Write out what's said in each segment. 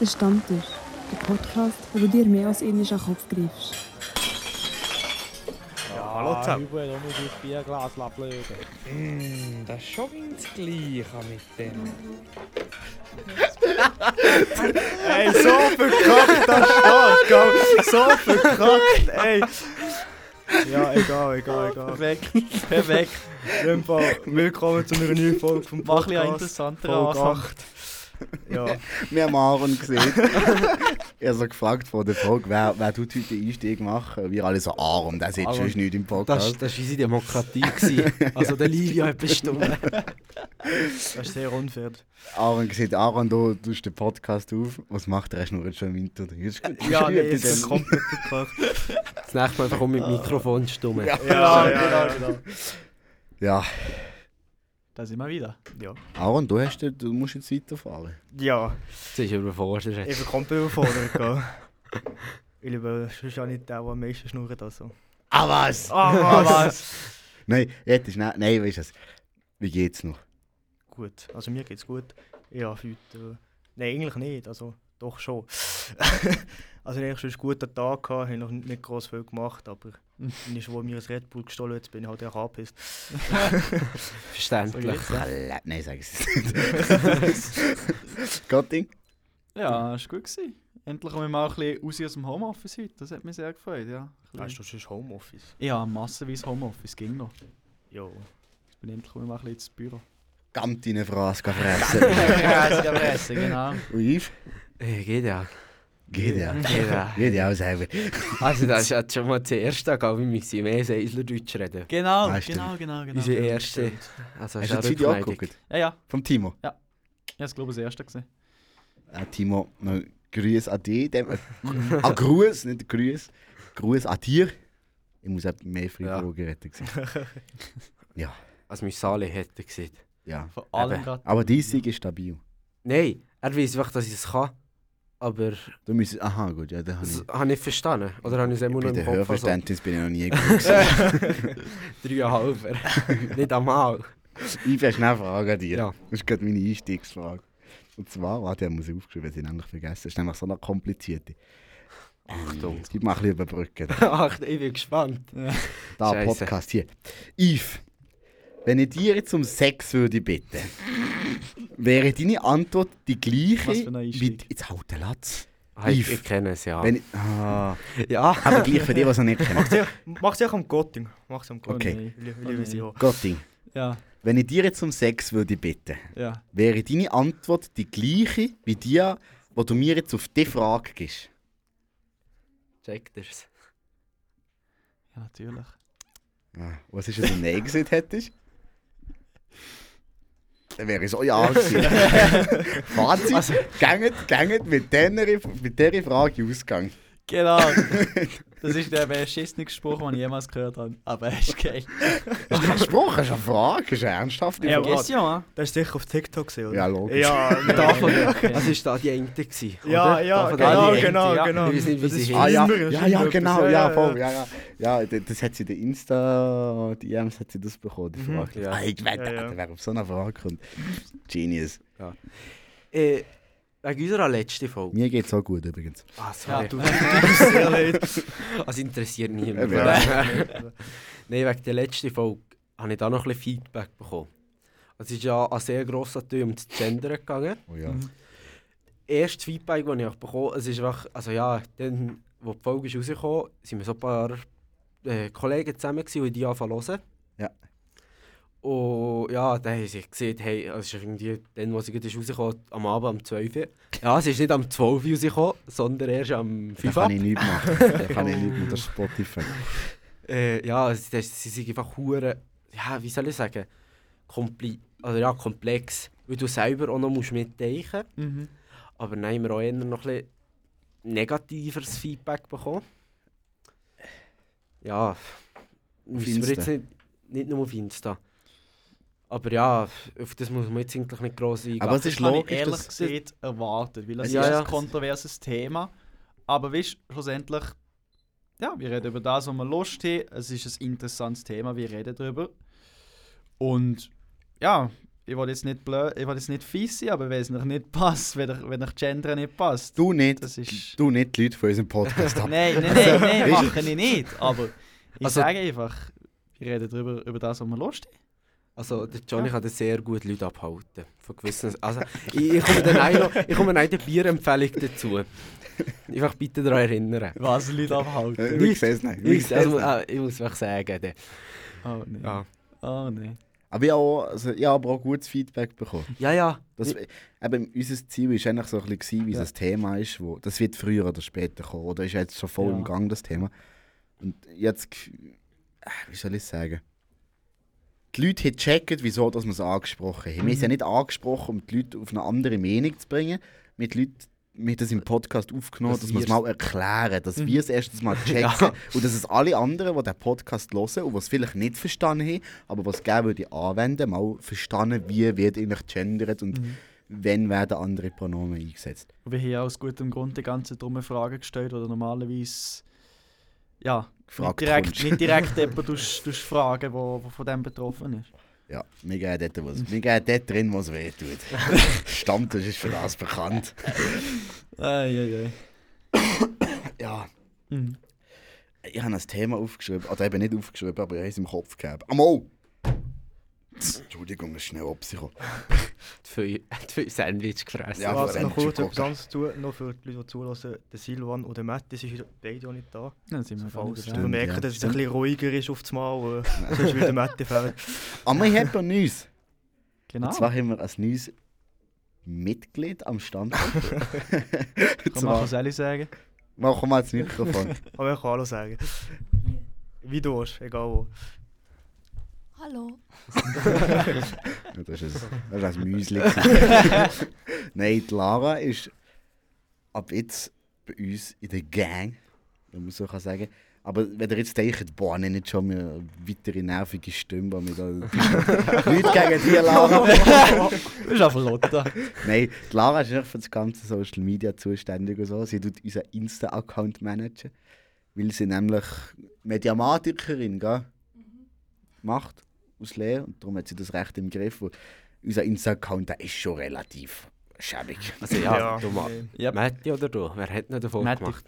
Der Stammtisch, der Podcast, wo du dir mehr als ähnlich an den Kopf greifst. Ja, hallo zusammen. Hat auch nicht das Bierglas blöden. Mm, das ist schon ganz gleich mit dem. ey, so verkackt das gell? So verkackt, ey. Ja, egal, egal, egal. Perfekt, perfekt. In dem Fall, willkommen zu einer neuen Folge vom Mach ein Podcast. interessanter Folge Anfang. 8. Ja, Wir haben Aaron gesehen. er so gefragt vor der Folge, wer, wer tut heute den Einstieg machen? Wir alle so, Aaron, der sieht Aaron. schon nicht im Das, Podcast. das war unsere Demokratie. gewesen. Also der Livio hat bestimmt. das ist sehr unfair. Aaron sieht, Aaron, du tust den Podcast auf. Was macht er? Er schnurrt schon im Winter. Ist. Ja, Ist nee, es ist komplett verkackt. Das nächste Mal einfach um mit dem Mikrofon stumm. Ja. Ja, ja, genau, genau. Ja, Da sind wir wieder. Ja, Aaron, du, hast, du musst jetzt weiterfahren. ja Das ist überfordert. ich bin komplett überfordert, gell? Ich liebe, sonst auch nicht der, der am meisten schnurrt. Also. Ah, was? Ah, was? Nein, jetzt ist nicht. Nein, weißt du was? Wie geht's noch? Gut, also mir geht's gut. Ich habe heute... Äh, Nein, eigentlich nicht, also doch schon. also ich hatte schon einen guten Tag, gehabt, habe noch nicht groß viel gemacht, aber Mhm. dann ist wo mir ein Red Bull gestohlen jetzt bin ich halt auch angepisst. Verständlich. Nein, sag es nicht. Gotting? Ja, es war gut. Gewesen. Endlich kommen wir mal ein bisschen raus aus dem Homeoffice heute. Das hat mich sehr gefreut. Ja, Weißt du, schon Homeoffice? ja massenweise Homeoffice ging noch. Jo. Jetzt bin ich endlich mal ein bisschen ins Büro. Gamt deine Phrase fressen. ist Presse, genau. Und Yves? Äh, geht ja. Geht ja. Geht ja. Geht ja auch selber. Also das ist jetzt schon mal der erste Tag, wie wir sie mehr Seislerdeutsch reden. Genau, Ah, genau, genau, genau. Unsere erste. Also Hast du das Video angeguckt? Ja, ja. Vom Timo? Ich habe es, glaube ich, das erste gesehen. Äh, Timo, noch Grüß an dich. Dem, äh, ah, Gruß, nicht Grüß. Gruß an dir. Ich muss auch mehr Freiburger retten. Ja. Als wir Sale hätten gesehen. ja. Vor allem Eben. gerade. Aber dein Sieg ist stabil. Nein, er weiß einfach, dass ich es kann. Aber Du musst, aha, gut, ja, habe das ich. habe ich verstanden. Oder habe ich es immer Bei noch der im Kopf? Also, Hörverständnis bin ich noch nie gut. gewesen. Dreieinhalber. nicht einmal. ich will schnell Frage an dir. Ja. Das ist gerade meine Einstiegsfrage. Und zwar, warte, ich muss aufgeschrieben, weil ich nämlich vergessen. Das ist nämlich so eine komplizierte. Achtung. Gib mal ein bisschen überbrücken. Ach, ich bin gespannt. Da. Podcast hier. Yves, wenn ich dir jetzt um Sex würde bitten, wäre deine Antwort die gleiche Was für ein wie... Jetzt halt den Latz. Ah, ich, ich kenne es ja. Wenn ich, ah, ja. aber gleich für die, die es noch nicht kennen. Mach sie auch am Gotting. Mach sie am Gotting. Okay. Nein. Ich liebe sie auch. Gotting, Ja, wenn ich dir jetzt um Sex würde bitten, ja. wäre deine Antwort die gleiche wie die, wo du mir jetzt auf die Frage gibst. Checkt es. Ja, natürlich. Ah, was ist, wenn du Nein gesagt hättest? Dann wäre ich so ja. Fazit, Also- gänget, gänget mit dieser mit dieser Frage ausgegangen. Genau. Das ist der beschissenste Spruch, den ich jemals gehört habe. Aber er ist geil. Das ist kein Spruch, das ist eine Frage, das ist eine ernsthafte Ja, Frage. warte. ja. Das ist sicher auf TikTok gesehen, oder? Ja, logisch. Ja, nee. Davon, also ist da die eine gewesen, ja, oder? ja, genau, genau, ja. genau. Ich weiß nicht, wie Das sie. Ah ja, ja, ja, genau, ja, ja, voll, ja, ja. Ja, das hat sie in der Insta, die EMs hat sie das bekommen, die Mhm. Frage. Ja. Ah, ich wette, Ja, ja. wer auf so eine Frage kommt. Genius. Äh, wegen unserer letzten Folge. Mir geht's auch gut übrigens. Ah, Ja, sorry. du. Sehr leid. Also interessiert niemand. Ja. Nein, wegen der letzten Folge habe ich da noch ein bisschen Feedback bekommen. Es ist ja ein sehr grosser Teil um das Gender gegangen. Oh ja. Mhm. Erstes Feedback, das ich auch bekommen habe, es ist einfach, also ja, dann, wo die Folge ist rausgekommen ist, sind wir so ein paar äh, Kollegen zusammen gewesen, die die anfangen zu hören. Ja. Und ja, dann haben sie gesehen, hey, es ist irgendwie dann, wo sie gerade ist rausgekommen am Abend um 12 Uhr. Ja, es ist nicht am 12 Uhr rausgekommen, sondern erst am 5 Da Uhr. kann ich nichts machen. Da kann ich nichts mit der Spotify. Äh, ja, es- das, sie sind einfach hure, ja, wie soll ich sagen, kompli also ja, komplex, weil du selber auch noch musst mitdenken Mhm. Aber dann haben wir auch eher noch ein bisschen negativeres Feedback bekommen. Ja, müssen wir jetzt nicht, nicht nur auf Insta. Aber ja, auf das muss man jetzt eigentlich nicht gross eingehen. Aber es ist Das habe ich logisch, ehrlich dass... gesagt erwartet, weil es Ja, ist ja. ein kontroverses Thema. Aber weißt du, schlussendlich, ja, wir reden über das, was wir Lust haben. Es ist ein interessantes Thema, wir reden darüber. Und ja, ich will jetzt nicht blöd, ich will jetzt nicht fies sein, aber wenn es noch nicht passt, wenn euch, wenn euch Gender nicht passt. Du nicht, Das ist- du nicht die Leute von unserem Podcast ab. Nein, nein, nein, nein, mache ich nicht. Aber ich Also- sage einfach, wir reden darüber, über das, was wir lustig Also, der Johnny kann da sehr gut Leute abhalten. Von gewissen, also, ich, ich komme dann auch noch, ich komme noch eine Bierempfehlung dazu. Einfach bitte daran erinnern. Was Leute abhalten. Äh, Wir sehen es nicht. Ich, also, äh, ich muss einfach sagen, der, Oh nein. ja. Oh nein. Aber ich habe auch, also, ich habe auch gutes Feedback bekommen. ja, ja, Das, eben, unser Ziel war eigentlich so ein bisschen, wie Ja. es ein Thema ist. Wo, das wird früher oder später kommen. Oder ist jetzt schon voll Ja. im Gang, das Thema. Und jetzt, äh, wie soll ich sagen? Die Leute haben gecheckt, wieso dass wir es angesprochen haben. Wir haben es ja nicht angesprochen, um die Leute auf eine andere Meinung zu bringen. Mit Leuten, wir haben das im Podcast aufgenommen, Dass dass wir es mal erklären, dass Mhm. wir es erstens mal checken Ja. und dass es alle anderen, die den Podcast hören und die es vielleicht nicht verstanden haben, aber was gerne würde anwenden, mal verstanden, wie wird eigentlich gendert und Mhm. wenn werden andere Pronomen eingesetzt. Und wir haben ja aus gutem Grund die ganze dumme Frage gestellt, oder normalerweise ja, Gefragt nicht direkt, kommst. nicht direkt jemand tust, tust fragen, wo, wo von dem betroffen ist. Ja, wir gehen dort, was, wir gehen dort drin, was weh tut. Stammtisch ist für das bekannt. Eieiei. Ja, Mhm. ich habe ein Thema aufgeschrieben, oder eben nicht aufgeschrieben, aber ich habe es im Kopf gehabt. Amol! Entschuldigung, es ist schnell die viel, Sandwich gefressen. Ja, Was vor noch kurz etwas anderes zu, noch für die Leute, die zulassen, der Silvan und der Matt, die sind beide auch nicht da. Dann sind wir gar du nicht merkst, ja. dass es ein bisschen ruhiger ist auf das Mal, äh, sonst wird der Matt fehlen. Aber wir haben ein neues. Genau. Und zwar haben wir ein neues Mitglied am Standort. Und Kann man was ehrlich sagen? machen wir jetzt das Mikrofon. Aber ich kann Hallo sagen. Wie du hast, egal wo. Hallo. Das ist ein, das ist ein Müsli. Nein, die Lara ist ab jetzt bei uns in der Gang, wenn man so kann sagen. Aber wenn ihr jetzt denkt, boah, nenne nicht schon mehr eine weitere nervige Stimme, wir da Leute gegen die Lara. Du bist einfach Lotta. Nein, die Lara ist einfach für das ganze Social Media zuständig und so. Sie tut unseren Insta-Account managen, weil sie nämlich Mediamatikerin gell? macht aus Lehre und darum hat sie das recht im Griff. Und unser Insta-Account ist schon relativ schäbig. Also ja, Ja, du mal. Ja. Matti oder du? Wer hat nicht davon Matti. gemacht?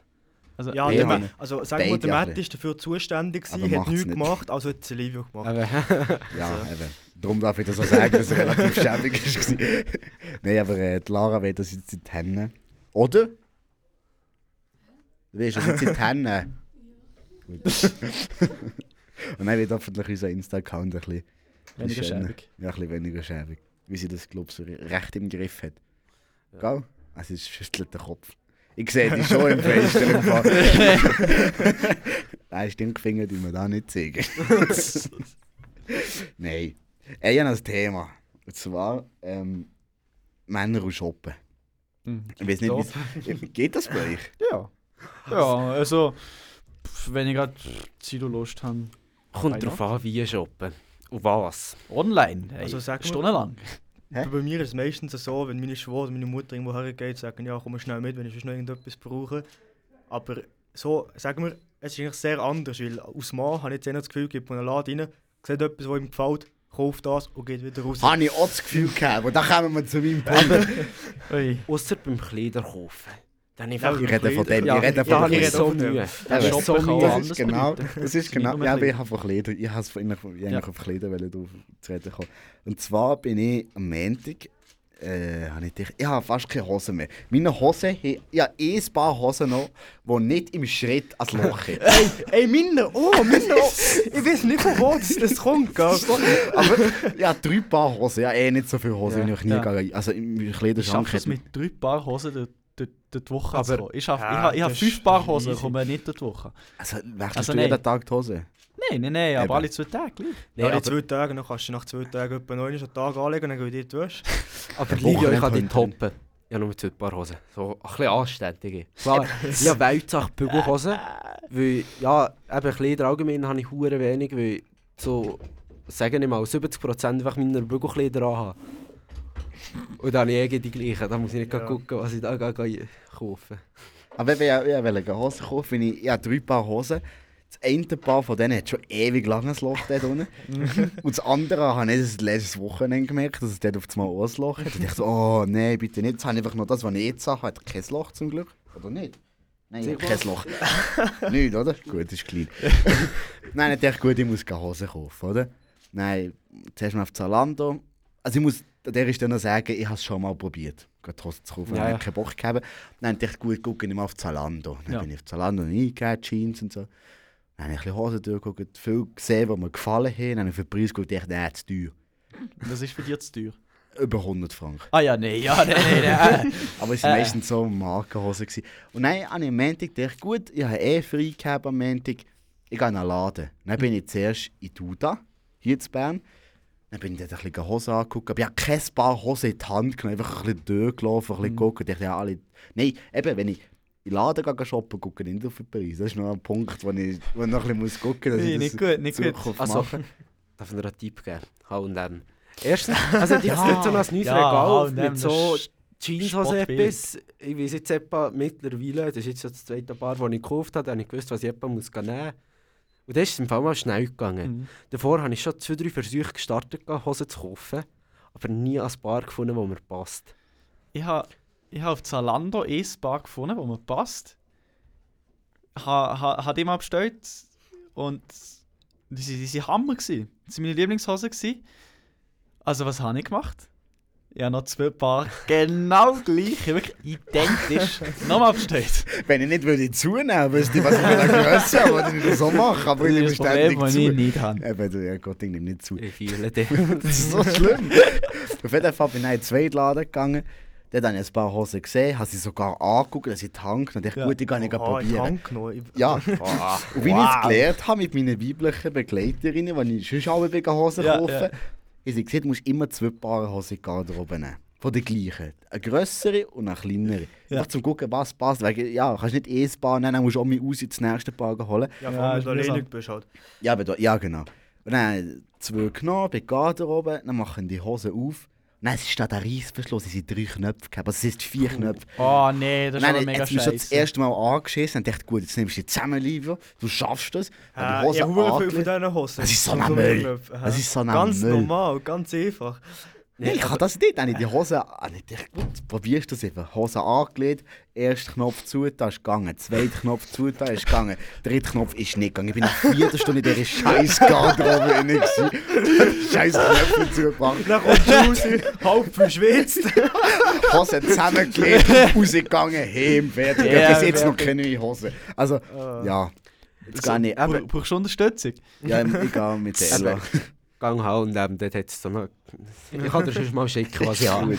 Also, Ja, Ja, der also sagen wir, der Matt ist dafür zuständig, gewesen, hat nichts nicht. gemacht, also hat Silvio gemacht. Aber, Ja, eben. Darum darf ich das auch sagen, dass es relativ schäbig war. Nein, aber äh, die Lara will das jetzt in die Hände. Oder? Du willst das jetzt in die Hände. Und dann wird hoffentlich unser Insta-Account ein bisschen, weniger schäbig. ja, ein bisschen weniger schäbig. Wie sie das, glaube ich, so recht im Griff hat. Ja. Gell? Also, es schüttelt den Kopf. Ich sehe die schon im Fenster. im Fall. Nein, Stinkfinger, die wir da nicht zeigen. Nein. Äh, Ich habe ein Thema. Und zwar ähm, Männer und Shoppen. Mhm. Ich weiß nicht, wie geht das bei euch? Ja. Ja, also, wenn ich gerade Zeit und Lust habe. Kommt Why drauf an, wie shoppen. Und was. Online, hey, Also sag stundenlang. Hä? Bei mir ist es meistens so, wenn meine Schwester oder meine Mutter irgendwo hergeht, sagen, ja, komm schnell mit, wenn ich noch irgendetwas brauche. Aber so, sagen wir, es ist eigentlich sehr anders, weil aus Mann habe ich jetzt eher das Gefühl, geht man in einen Laden rein, sieht etwas, was ihm gefällt, kauft das und geht wieder raus. Habe ich auch das Gefühl gehabt, aber da kommen wir zu meinem Punkt. Außer beim Kleider kaufen. Dann. Ich rede von dem, Ja, ich rede von ich ich rede so dem. Mühe. Das ist so Mühe. Das anders ist genau, das ist genau, ja, ich habe von Kleider, ich habe eigentlich, ich auf Kleider zu reden kommen. Und zwar bin ich am Montag, äh, habe ich, dich- ich habe fast keine Hosen mehr. Meine Hosen, haben- ich habe eh ein paar Hosen noch, die nicht im Schritt ans Loch haben. Ey, ey, meine, oh, meine, oh. ich weiß nicht, von wo das, das kommt, gell? aber ich habe drei Paar Hosen, ich habe eh nicht so viele Hosen, Ja. wie ich nie Ja. gehe. Also im Ich Kleiderschrank schaffe es mit drei Paar Hosen durch, durch, durch die Woche Aber- zu kommen. Ich, schaffe, Ja, ich, habe, ich habe das fünf Paar Hosen, komme nicht durch die Woche. Also wechselst Also du nein. jeden Tag die Hose? Nein, nein, nein, Eben. aber alle zwei Tage gleich. In aber, zwei Tagen, dann kannst du nach zwei Tagen etwa neun einen Tag anlegen und dann die Wäsche. aber Livio, ich kann dich toppen. Ich habe nur zwei Paar Hosen. So ein bisschen anständige. Klar, ich habe Weltsache Bügelhosen. Weil, ja, eben Kleider allgemein habe ich hure wenig, weil ich so, sagen wir mal, 70% einfach meiner Bügelkleider anhabe. Und dann habe ich eh die gleichen. Da muss ich nicht Ja. ja. gucken, was ich da gehe kaufen Aber wenn ich, ich wollte Hosen kaufen, wenn ich, ich habe drei Paar Hosen, das eine Paar von denen hat schon ewig langes Loch dort unten. und das andere habe ich das letztes Wochenende gemerkt, dass es dort auf einmal ein Loch hat. Und ich dachte so, oh nein, bitte nicht. Jetzt habe ich einfach noch das, was ich jetzt habe. Hat kein Loch zum Glück. Oder nicht? Nein, ich habe kein Loch. nicht, oder? Gut, ist klein. Nein, ich dachte, gut, ich muss keine Hose kaufen, oder? Nein, zuerst mal auf Zalando. Also ich muss an dieser Stelle noch sagen, ich habe es schon mal probiert, gerade Hose zu kaufen. Ja, ich keinen Bock gehabt. Dann dachte ich, gut, gucke ich mal auf Zalando. Dann Ja. bin ich auf Zalando eingegeben, Jeans und so. Dann habe ich ein bisschen Hosen durchgeguckt, viel gesehen, die mir gefallen haben. Dann habe ich für den Preis geguckt und dachte, nein, zu teuer. Das ist für dich zu teuer. Über 100 Franken. Ah ja, nein, ja, nein, nein, nein. Aber es waren Äh. meistens so Markenhosen. gewesen. Und dann habe ich am Montag gedacht, gut, ich habe eh frei gehabt am Montag. Ich gehe in einen Laden. Dann bin ich zuerst in Duda, hier in Bern. Dann bin ich dort ein bisschen Hosen angeguckt. Aber ich habe kein Paar Hosen in die Hand genommen. Einfach ein bisschen durchgelaufen, ein bisschen Mhm. geguckt. Und dachte, ja, alle... Nein, eben, wenn ich in den Laden gehe shoppen, gucke ich nicht auf den Preis. Das ist noch ein Punkt, wo ich, wo ich noch ein bisschen gucken muss, dass Nee, ich nicht das gut, nicht gut. Also, darf ich dir einen Tipp geben? H&M. Erstens, also die Ja, ja, so ein neues ja, Regal mit so Jeanshose spottbillig. etwas. Ich weiß jetzt etwa mittlerweile, das ist jetzt das zweite Paar, das ich gekauft habe, da habe ich gewusst, was ich etwa muss nehmen muss. Und das ist im Fall mal schnell gegangen. Mhm. Davor habe ich schon zwei, drei Versuche gestartet, Hosen zu kaufen, aber nie ein Paar gefunden, das mir passt. Ich habe ich ha auf Zalando ein Paar gefunden, wo mir passt. Ha, ha, ha bestellt und die, waren Hammer. Gewesen. Das waren meine Lieblingshosen. Gewesen. Also was habe ich gemacht? Ich habe noch zwei Paar genau gleich, wirklich identisch, nochmal bestellt. Wenn ich nicht würde zunehmen, wüsste ich, was ich für eine Größe habe, was ich das so mache. Aber ich nehme Problem, ständig das zu. ich nicht habe. Eben, ja Gott, ich nehme nicht zu. Ich fühle dich. Das ist so schlimm. Auf jeden Fall bin ich in einen zweiten Laden gegangen. Dort habe ich ein paar Hosen gesehen, habe sie sogar angeguckt, dass ich die Hand und ich dachte, Ja. gut, ich kann nicht Oh, probieren. Genommen. Ich- Ja, und wie ich es gelernt habe mit meinen weiblichen Begleiterinnen, die ich schon alle wegen Hosen Ja, kaufe, ja. Habe sie du musst immer zwei Paar Hosen in die Garderobe nehmen. Von der gleichen. Eine grössere und eine kleinere. Ja. Einfach zum gucken, was passt. Weil, ja, kannst nicht ein Paar nehmen, dann musst du auch mal aus ins nächste Paar holen. Ja, Ja, vor allem, ist wenn du alleinig bist halt. Ja, aber da, ja genau. Und dann zwei genommen, bei der Garderobe, dann machen die Hosen auf. Nein, es ist da der Reissverschluss, es sind drei Knöpfe gehabt, also es sind vier Knöpfe. Oh nee, das ist Nein, mega jetzt bist du das scheiße. erste Mal angeschissen und dachte, gut, jetzt nimmst du die zusammen lieber, du schaffst das. Äh, die Hose ich habe viel von diesen Hosen. Das ist so ein Müll. Das ist so ein Ganz normal, ganz einfach. Nein, ich kann das nicht. Habe ich die Hose, habe ich gedacht, gut, probierst du das einfach. Hose angelegt, erster Knopf zu, da ist gegangen. Zweiter Knopf zu, da ist gegangen. Dritter Knopf ist nicht gegangen. Ich bin nach vierter Stunde in dieser scheiß Garderobe drin. gewesen. Scheiß Knöpfe zugemacht. Dann kommst du raus, halb verschwitzt. Hose zusammengelegt, rausgegangen, heim, fertig. Ja, Bis jetzt noch keine neue Hose. Also, ja. Jetzt gar nicht. Bra- Brauchst du Unterstützung? Ja, ich gehe mit der Ella. Gang H&M, dort hat es so noch... Ich kann dir schon mal schicken, was ich habe.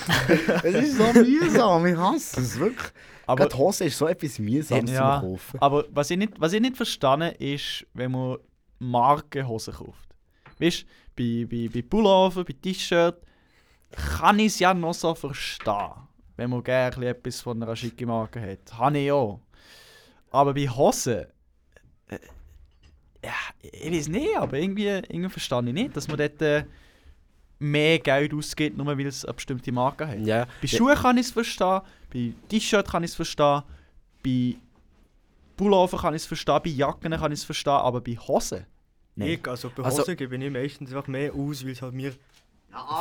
Es ist so mühsam, ich hasse es wirklich. Aber, Gerade Hose ist so etwas mühsames Ja. zum Kaufen. aber was, ich nicht, was ich nicht verstanden ist, wenn man Markenhosen kauft. Weißt du, bei, bei, bei Pullover, bei T-Shirt kann ich es ja noch so verstehen, wenn man gerne etwas von einer schicken Marke hat. Habe ich auch. Aber bei Hosen. Ja, ich weiß nicht, aber irgendwie, irgendwie verstehe ich nicht, dass man dort äh, mehr Geld ausgibt, nur weil es eine bestimmte Marke hat. Ja, Bei Schuhen kann ich es verstehen, bei T-Shirt kann ich es verstehen, bei Pullover kann ich es verstehen, bei Jacken kann ich es verstehen, aber bei Hosen? Nein. Ich, also bei Also- Hosen gebe ich meistens einfach mehr aus, weil es halt mir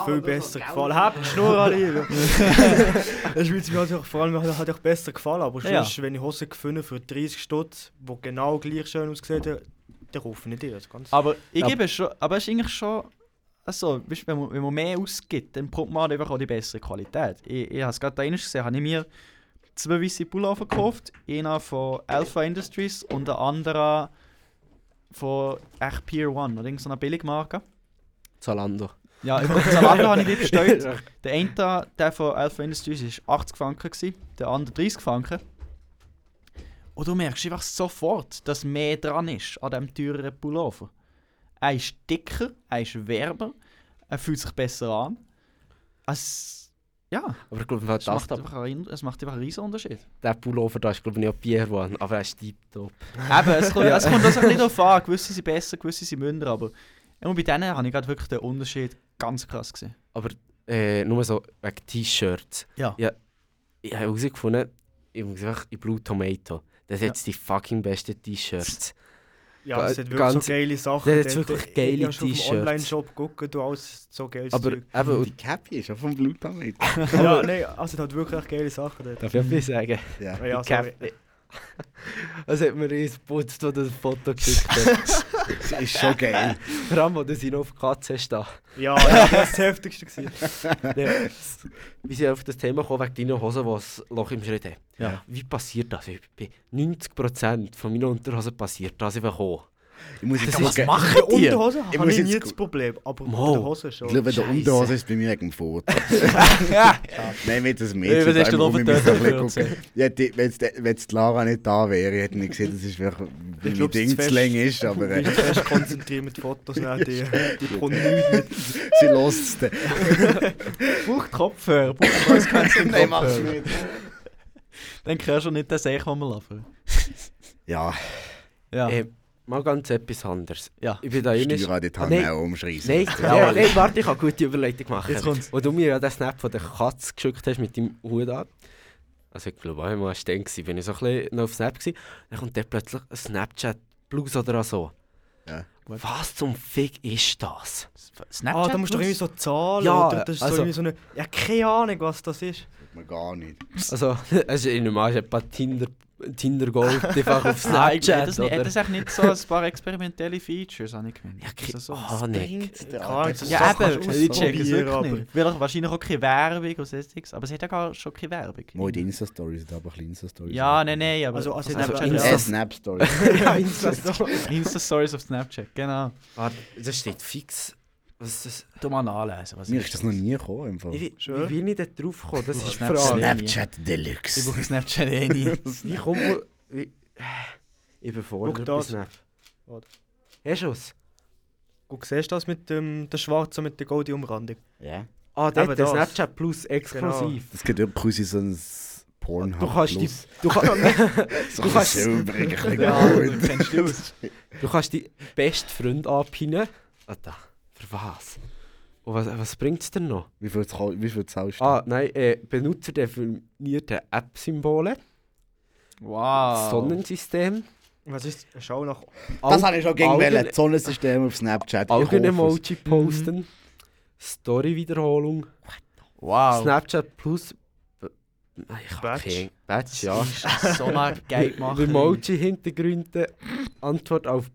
viel besser gefallen hat. Die Schnur alle. Das ist mir halt auch, vor allem hat hat auch besser gefallen. Aber Ja. sonst, wenn ich Hosen gefunden für 30 Stutz, die genau gleich schön aussehen, dann, ich die. Das ganz Aber ich Ja. gebe schon, aber es ist eigentlich schon, also, weißt, wenn, man, wenn man mehr ausgibt, dann bekommt man halt einfach auch die bessere Qualität. Ich, ich habe es gerade da einmal gesehen, habe ich mir zwei weiße Pullover gekauft, einer von Alpha Industries und der andere von echt Pier One, oder irgendeiner Billigmarke. Zalando. Ja, über Zalando habe ich die bestellt. Der eine, der von Alpha Industries, war 80 Franken, gewesen, der andere 30 Franken. Und du merkst einfach sofort, dass mehr dran ist an diesem teureren Pullover. Er ist dicker, er ist wärmer, er fühlt sich besser an. Es, ja, Aber ich glaube, es macht, einfach einen, es macht einfach einen riesen Unterschied. der Pullover da ist glaube ich nicht Pierre One, aber er ist tiptop. Eben, es kommt, es kommt also ein bisschen darauf an. Gewisse sind besser, gewisse sind minder, aber immer bei denen habe ich gerade wirklich den Unterschied ganz krass gesehen. Aber äh, nur so wegen T-Shirts. Ja. ja. Ich habe herausgefunden, ich muss einfach in Blue Tomato. Das sind Ja. jetzt die fucking besten T-Shirts. Ja, es hat wirklich Ganz- so geile Sachen. Der hat wirklich Ich- geile Ich habe T-Shirts. Online-Shop gucken, du alles so geiles Aber Zeug. eben, Die Cappy ist ja vom Blutdamit. Ja, nein, also es hat wirklich geile Sachen dort. darf ich etwas sagen? Ja. Ja, sorry. Cap- Es hat mir eins geputzt, als das Foto geschickt hast. Das ist schon geil. Vor allem, wo du sie noch auf Katze hast. da. Ja, ja, das war das Heftigste. Gewesen. Wir sind auf das Thema gekommen, wegen deiner Hose, die ein Loch im Schritt hat. Ja. Wie passiert das? Bei 90% von meinen Unterhosen passiert das einfach auch. Ich muss jetzt was sagen, machen die? Unterhose Ich habe ich nie das Problem, aber Mo. der Hose ich schon. glaube, der. Unterhose ist bei mir wegen dem Foto. Nein, mit das Mädchen. was du da muss ich mich ein gucken. Ja, Wenn die Lara nicht da wäre, hätte ich gesehen, das ist wirklich, wie mein Ding zu lang ist. Aber Du äh, bist fest konzentriert mit Fotos, die, die kommen nicht mit. sie lässt es dann. Braucht Kopfhörer, braucht Nein, mach's Kopfhörer. nicht. Dann kannst du nicht den Seich, den wir laufen. Ja, Ja. Äh, mal ganz etwas anderes. Ja. Ich bin da immer... Steuer die Ah, nein. auch umschreissen. Nein, Ja, nein, warte, ich habe eine gute Überleitung gemacht. Jetzt kommt's. Wo du mir ja den Snap von der Katze geschickt hast mit deinem Hut an. Also ich glaube, einmal war bin ich so ein bisschen noch auf Snap gewesen. Dann kommt dann plötzlich ein Snapchat Plus oder so. Ja. Was zum Fick ist das? Snapchat Ah, da musst du doch irgendwie so Zahlen Ja, oder das ist also- so irgendwie so eine... Ja, keine Ahnung, was das ist. Man gar nicht. Also, in normal ist ein paar Tinder, Tinder Gold einfach auf Nein, Snapchat. das, nicht, oder? hat das echt nicht so ein paar experimentelle Features, habe ich gemeint. Ja, Also so. Ah, nicht. Das Ja, eben, ich check es wirklich nicht. Wahrscheinlich auch keine Werbung und sonstiges, aber es hat ja gar schon keine Werbung. Mal die Insta-Stories, da aber ein bisschen Insta-Stories. Ja, nein, nein, aber Also, also Snapchat Snapchat- ja. Snap-Stories. ja, Insta-Story. Insta-Stories auf Snapchat, genau. Warte, das steht fix. Was ist das? Du mal nachlesen, was Mir ist das noch nie gekommen. Im Fall. Wie, Schön. ich da drauf gekommen? Das Du ist die Snapchat. Frage. Snapchat Ich Deluxe. brauche Snapchat eh nie. Wie kommt man... Wie, ich bin Schau bei das. Snap. Warte. Hast du es? Guck, siehst du das mit dem der Schwarzen mit der golden Umrandung? Ja. Ah, der Eben der das. Snapchat Plus exklusiv. Das geht über quasi so ein Pornhub. Du kannst die... Plus. Du, kann, So du kannst- bisschen Ja, du du du kannst die besten Freund anpinnen. Ah, da. Was? Und was, was bringt es denn noch? Wie viel, wie viel zahlst du? Ah, nein, äh, benutzerdefinierte App-Symbole, Wow. Sonnensystem, Was ist Schau nach... das habe ich schon gegen Augen-. Das Sonnensystem auf Snapchat. Augen-Emoji posten, Story-Wiederholung, Wow. Snapchat Plus. Nein, ich habe Badge. kein Badge, ja. ist so eine geil gemacht. Emoji-Hintergründe, Antwort auf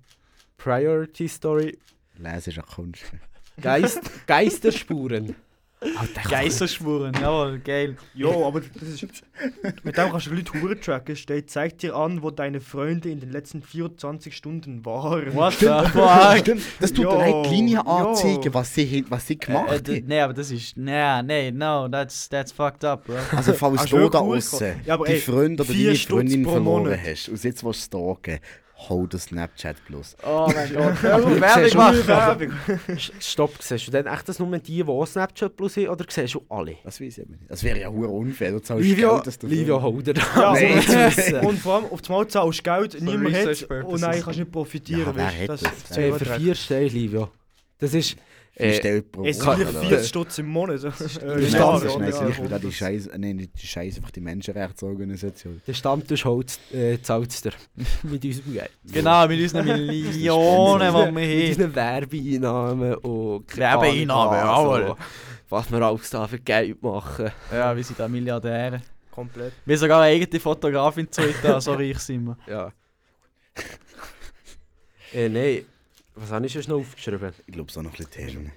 Priority Story, Lesen ist eine Kunst. Geist, Geisterspuren. Alter, ich- Geisterspuren, jawohl, geil. Jo, aber das ist... mit dem kannst du Leute Huren tracken. Steht, zeig dir an, wo deine Freunde in den letzten 24 Stunden waren. What the fuck? Stimmt, das tut Jo, direkt die Linie anzeigen, was sie, was sie gemacht Äh, haben. äh, nee, aber das ist. Nee, nee, no, that's, that's fucked up, bro. Also falls du da draussen Ja, die Freunde oder vier deine Freundin verloren Monat. hast und jetzt willst du stalken, hol das Snapchat Plus. Oh mein Gott. Werbung machen. Werbung. Stopp, siehst du denn echt das nur die, die Snapchat Plus haben, oder siehst du alle? Das weiß ich nicht. Das wäre ja hure unfair. Du zahlst Livio, Geld, dass du Livio Holder da. Ja, Nein, und- vor allem auf das Mal zahlst du Geld, niemand hat und purposes. nein, kannst nicht profitieren. Ja, wer hat das, das? das Hey, ist für vier Steine, Livio. Das ist... Äh, Äh, Stellt pro Es Woche, sind oder? 40 Stutz im Monat. Äh, Das ist das ja, nicht ja, gleich die Scheiße, nein, nicht die Scheiße, einfach die Menschenrechtsorganisation. der Stammtisch holt, äh, zahlt es dir. mit unserem Geld. Genau, mit unseren Millionen, die wir Mit haben. unseren Werbeeinnahmen und... Werbeeinnahmen, Ahnung was, wir alles da für Geld machen. Ja, wir sind da Milliardäre. Komplett. Wir haben sogar eine eigene Fotografin zurück, so reich sind wir. Ja. äh, nein. Was habe ich schon noch aufgeschrieben? Ich glaube, so noch ein bisschen Themen.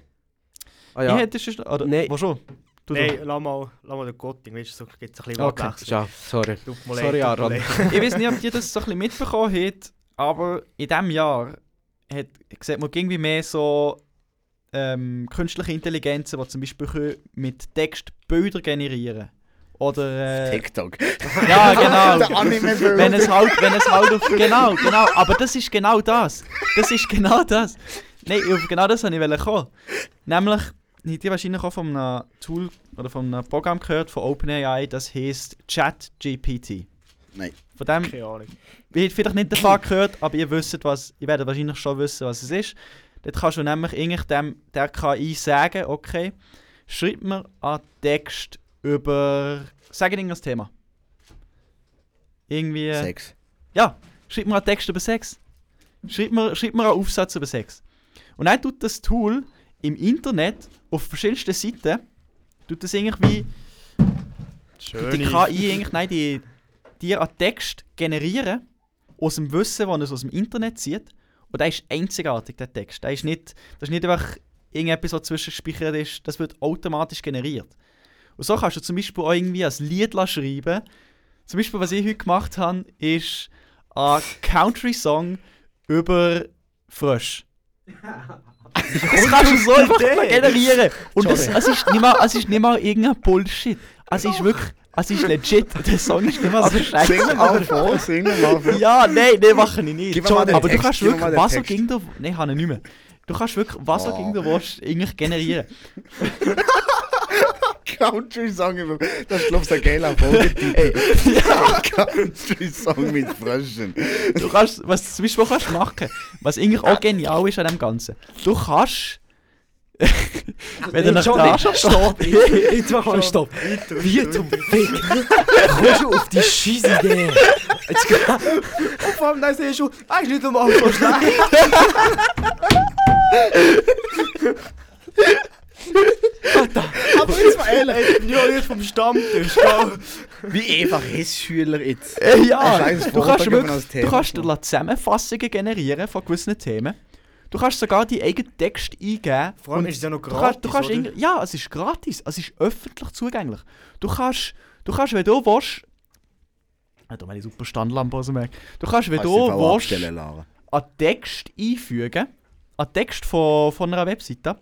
Ah Ich ja. hätte schon. Oder, Nein. Wo schon? Du Nein, lass mal, lass mal den Gotting, weißt du, so gibt es ein bisschen Okay, Abwechslung. ja, sorry. Sorry, leid, mir Aaron. Ich weiß nicht, ob ihr das so ein bisschen mitbekommen habt, aber in diesem Jahr hat, sieht man irgendwie mehr so ähm, künstliche Intelligenzen, die zum Beispiel können mit Text Bilder generieren Oder. Äh, TikTok. ja, genau. Wenn es halt, wenn es halt auf, genau, genau, aber das ist genau das. Das ist genau das. Nein, auf genau das wollte ich kommen. Nämlich, habt ihr wahrscheinlich auch von einem Tool oder von einem Programm gehört von OpenAI, das heißt ChatGPT. Nein. Von dem, Keine Ahnung. ihr habt vielleicht nicht davon gehört, aber ihr wisst, was, ihr werdet wahrscheinlich schon wissen, was es ist. Dort kannst du nämlich eigentlich dem, der KI sagen, okay, schreib mir einen Text über, sag irgendein Thema. Irgendwie... Sex. Ja, schreib mir einen Text über Sex. schreib mir, schreib mir einen Aufsatz über Sex. Und dann tut das Tool im Internet auf verschiedensten Seiten, tut das irgendwie Schön. die KI eigentlich, nein, die, die einen Text generieren, aus dem Wissen, das es aus dem Internet zieht. Und der ist einzigartig, der Text. Der ist nicht, das ist nicht einfach irgendetwas, was zwischengespeichert ist, das wird automatisch generiert. Und so kannst du zum Beispiel auch irgendwie ein Lied schreiben. Zum Beispiel, was ich heute gemacht habe, ist ein Country-Song über Frösche. Das kannst du so einfach generieren. Und es, es, ist nicht mal, es ist nicht mal irgendein Bullshit. Es ist wirklich, es ist legit. Der Song ist nicht mal so Sing scheiße. mal vor, sing mal vor. Ja, nein, nein, mache ich nicht. Den aber du Text, kannst gib mir wirklich, was auch Text. ging du. Nein, habe ich nicht mehr. Du kannst wirklich, was auch Oh. ging du willst, eigentlich generieren. Country-Song über... Das ist, glaube ich, ein geiler Folgetitel. Country-Song mit Fröschen. Du kannst, was du zum Beispiel kannst machen, was eigentlich auch genial ist an dem Ganzen. Du kannst. wenn du nach da stopp! Jetzt mach mal stopp! Wie zum Fick? Kommst du auf die scheisse Idee? Jetzt geh- Vor allem, dann siehst du, ah, ist nicht einmal so schlecht. Aber jetzt mal ehrlich, ja, jetzt vom Stammtisch. wie einfach ist Schüler jetzt? Äh, ja, du kannst, wirklich, du kannst dir Zusammenfassungen generieren von gewissen Themen. Du kannst sogar die eigenen Texte eingeben. Vor allem ist es ja noch du kannst, gratis, du kannst oder? irgendwie- Ja, es ist gratis. Es ist öffentlich zugänglich. Du kannst, du kannst wenn du willst... Ah, Da meine super Standlampe aus dem Weg. Du kannst, wenn Kannst du du willst, einen Text einfügen, einen Text von, von einer Webseite.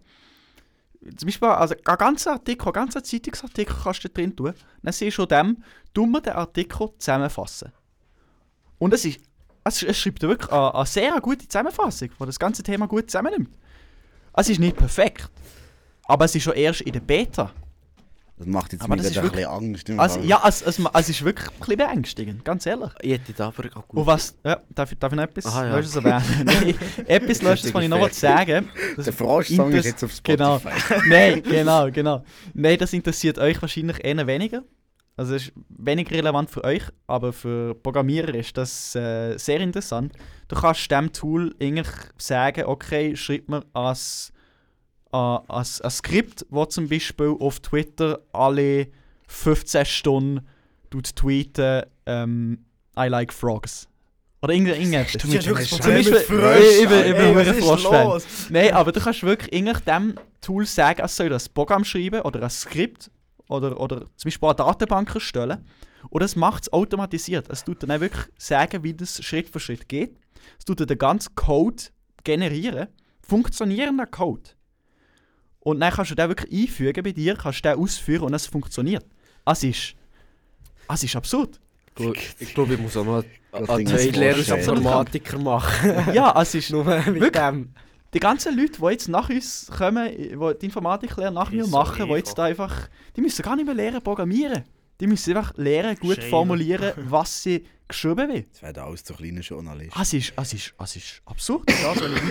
Zum Beispiel also ein ganzer Artikel, ein ganzer Zeitungsartikel kannst du drin tun. Dann siehst du dem, tun wir den Artikel zusammenfassen. Und es, ist, es, schreibt wirklich eine, eine sehr gute Zusammenfassung, die das ganze Thema gut zusammennimmt. Es ist nicht perfekt, aber es ist schon erst in der Beta. Das macht jetzt Aber mir gerade ein bisschen Angst. Also, ja, es, es, es ist wirklich ein bisschen beängstigend, ganz ehrlich. Ich hätte da aber auch gut. Und was, ja, darf, ich, darf ich noch etwas Aha, ja. Erwähnen? Nein, etwas Lösches, was ich noch was sagen Das Der Frosch-Song ist jetzt auf Spotify. Genau. Nein, genau, genau. Nein, das interessiert euch wahrscheinlich eher weniger. Also es ist weniger relevant für euch, aber für Programmierer ist das äh, sehr interessant. Du kannst dem Tool eigentlich sagen, okay, schreib mir als, äh, als, ein Skript, das zum Beispiel auf Twitter alle 15 Stunden tut tweeten, ähm, I like frogs. Oder irgend- irgendetwas. Du hast wirklich Zum Beispiel, ich, ich, ich bin ein Frosch-Fan. los? Nein, aber du kannst wirklich dem Tool sagen, es soll ein Programm schreiben oder ein Skript oder, oder zum Beispiel eine Datenbank erstellen. Und es macht es automatisiert. Es tut dann wirklich sagen, wie das Schritt für Schritt geht. Es tut dir den ganzen Code generieren. Funktionierender Code. Und dann kannst du den wirklich einfügen bei dir, kannst den ausführen und es funktioniert. Es ist, es ist absurd. Ich glaube, ich muss auch noch Das einen ist Lehrer als. Informatiker machen. Ja, es ist Nur mit Wirklich? dem. die ganzen Leute, die jetzt nach uns kommen, die die Informatiklehre nach mir Ist so machen, die jetzt da einfach, die müssen gar nicht mehr lernen programmieren. Die müssen einfach lernen, gut Schreiben. formulieren, was sie geschrieben will. Das wäre alles zu kleine Journalist. Es ist, es ist, es ist absurd. Ich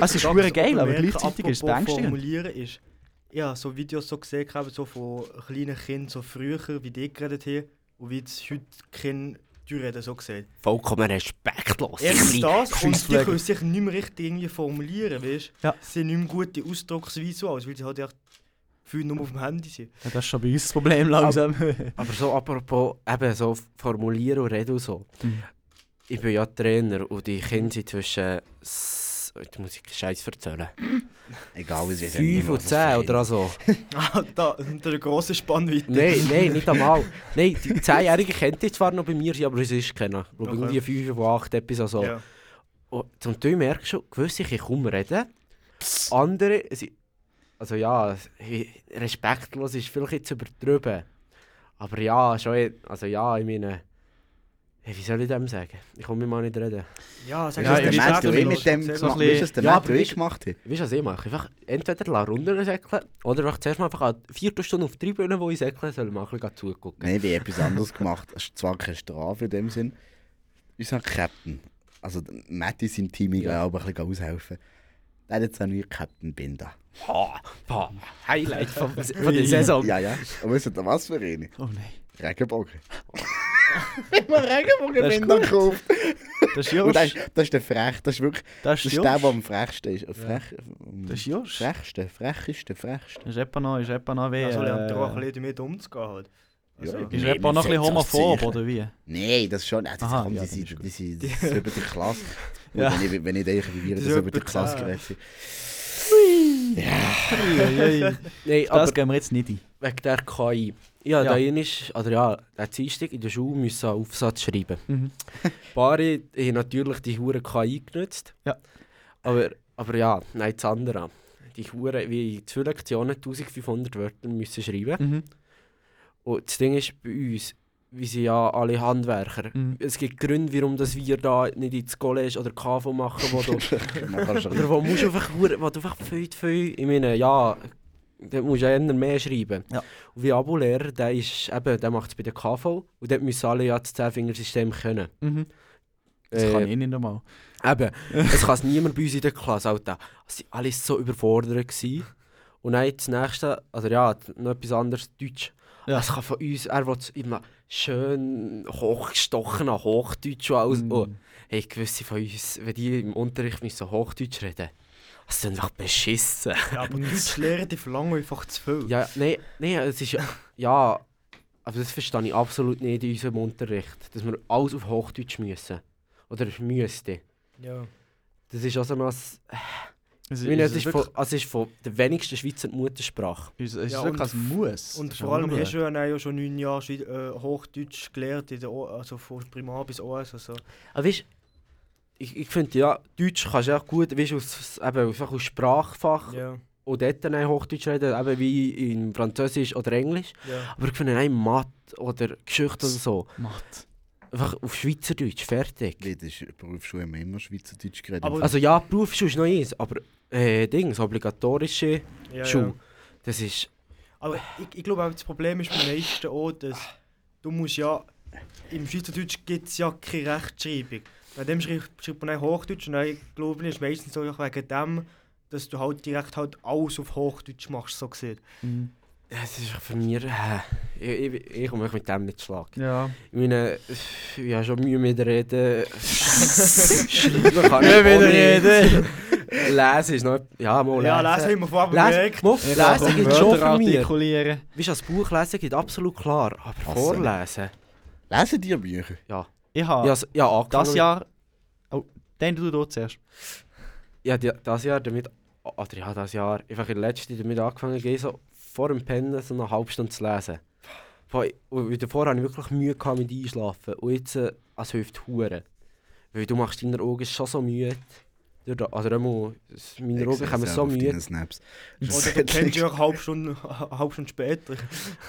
Es ist ganz verdammt geil, aber gleichzeitig ist es beängstigend. formulieren ist, ja, so Videos so gesehen habe, so von kleinen Kindern, so früher, wie die geredet haben und wie jetzt heute Kinder durchreden, so gesehen. Vollkommen respektlos. Erstens das und die können sich nicht mehr richtig irgendwie formulieren, weißt du? Ja. Sie sind nicht mehr gute Ausdrucksweise aus, weil sie halt echt viel nur auf dem Handy sind. Ja, das ist schon bei uns das Problem langsam. Aber so apropos eben so formulieren und reden und so. Mhm. Ich bin ja Trainer und die Kinder sind zwischen. Jetzt muss ich Scheiß erzählen. Egal, wie sie 5 und 10 oder so. Ah, da, das ist eine grosse Spannweite. Nein, nein, nicht einmal. Nein, die 10-Jährigen kennt ihr zwar noch bei mir, aber es ist keiner. Ich glaube, Okay. irgendwie 5 oder 8 etwas so. Ja. Und, und du merkst schon, gewisse ich kaum reden. Andere, sie, also ja, respektlos ist vielleicht jetzt übertrieben. Aber ja, schon, also ja, ich meine, hey, wie soll ich dem sagen? Ich komme mir mal nicht reden. Ja, sag Ja, es ich dir weiß Matthew nicht, mit dem so so ein gemacht. bisschen- Weißt du, was der Ja, Matthew weißt- gemacht hat? Weißt du, was ich mache? Einfach entweder la runtersäckeln oder einfach zuerst mal einfach eine Viertelstunde auf die Tribüne, wo ich säckle, soll mal ein bisschen zugucken. Nein, wie etwas anderes gemacht. Es ist zwar keine Strafe in dem Sinn. Unser Captain, also Matty sein Team, ich Ja. auch ein bisschen aushelfen. Der hat jetzt einen neuen Captain Binder. Ha, ha, Highlight von, von der Saison. Ja, ja. Aber wisst ihr, was für eine? oh nein. Regenbogen Das ist Binder gut. gekauft. Das ist Und das, Josh. ist- das ist der frech, das ist wirklich, Das das ist ist der, der Josh. am frechsten ist. Frech, Das ist Josh. frechste, frecheste, frechste. Das ist etwa noch, ist etwa noch wie... Ja, so lernt ihr auch ein Äh, bisschen damit umzugehen. Halt. Also, Ja, ist Nee, etwa man noch ein bisschen setzt das homophob, oder wie? Nein, das ist schon. Äh, das Aha, kommt, ja, die, dann ist sind, die, die über der Klasse. Ja. Wenn ich, wenn ich denke, wie wir Die das über etwa Klasse zehn. geredet sind. Uiuiui. Nein, das gehen wir jetzt nicht ein. wegen der KI. Ja, Ja. da ist, oder ja, der Dienstag in der Schule müssen einen Aufsatz schreiben. Mhm. Paare haben natürlich die hure KI genutzt. Ja. Aber, aber ja, nein, das andere. Die hure, wie zwei Lektionen 1500 Wörter müssen schreiben. Mhm. Und das Ding ist bei uns, wir sind ja alle Handwerker. Mhm. Es gibt Gründe, warum das wir da nicht ins College oder KV machen, wo du, oder wo musst du einfach, wo du einfach viel, viel, ich meine, ja, da musst du ja eher mehr schreiben. Ja. Und wie Abo-Lehrer, der, ist, eben, der macht es bei der KV und dort müssen alle ja das Zehnfingersystem können. Mhm. Das Äh, kann ich nicht einmal. Eben, es kann es niemand bei uns in der Klasse. Alter. Es waren alle so überfordert. Gewesen. Und dann das nächste, also ja, noch etwas anderes, Deutsch. Ja. Es kann von uns, er will immer schön hochgestochen Hochdeutsch und alles. Mhm. Oh, hey, gewisse von uns, wenn die im Unterricht müssen Hochdeutsch reden das sind einfach beschissen. ja, aber die verlangen einfach zu viel. Ja, nein, nein, es ist ja, aber das verstehe ich absolut nicht in unserem Unterricht, dass wir alles auf Hochdeutsch müssen. Oder müsste. Ja. Das ist also mal... Es Ich meine, es ist, von, also es ist von der wenigsten Schweizer Muttersprache. Es ist Ja, wirklich ein Muss. Und ist vor allem hast du ja schon neun Jahre Schweiz- äh, Hochdeutsch gelernt, in der o also von Primar bis OS. Also. Aber weißt ich, ich finde ja, Deutsch kannst du ja gut, weißt, aus, eben, einfach aus Sprachfach Ja, und dort dann Hochdeutsch reden, eben wie in Französisch oder Englisch. ja. Aber ich finde nein, Mathe oder Geschichte oder so, Matt. einfach auf Schweizerdeutsch, fertig. Wie, das ist Berufsschule haben wir immer Schweizerdeutsch geredet. Aber- Also ja, Berufsschule ist noch eins, aber äh, Dings, obligatorische ja, Schule, ja. das ist... Aber ich, ich glaube auch, das Problem ist beim meisten auch, dass du musst ja, im Schweizerdeutsch gibt es ja keine Rechtschreibung. Bei dem schreibt, schreibt man auch Hochdeutsch und dann glaube ich, ist meistens so wegen dem, dass du halt direkt halt alles auf Hochdeutsch machst, so gesehen. Mhm. Das ist für mich... Äh, ich, ich, ich komme mich mit dem nicht schlagen. Ja. Ich meine, ich habe schon Mühe mit Reden. Schreiben kann ich Ja, wieder auch nicht. reden. Lesen ist noch... Ja, mal lesen. Ja, lesen haben wir vorher Lesen, bemerkt. mal, lesen gibt schon für mich. Weißt du, das Buch lesen geht absolut klar, aber Was vorlesen... Lesen die Bücher? Ich habe Ja, ja, angefangen das Jahr... Oh, den du dort zuerst. Ja, die, das Jahr damit... Oder ja, das Jahr... Einfach in der letzten damit angefangen, gehe so vor dem Pennen so eine halbe Stunde zu lesen. Weil- Und davor hatte ich wirklich Mühe gehabt mit Einschlafen. Und jetzt... Äh, es hilft Huren. Weil du machst deine Augen schon so müde. Also es- meine Augen kommen so müde. Snaps. Oder du kennst ja auch eine halbe Stunde, eine halbe Stunde später.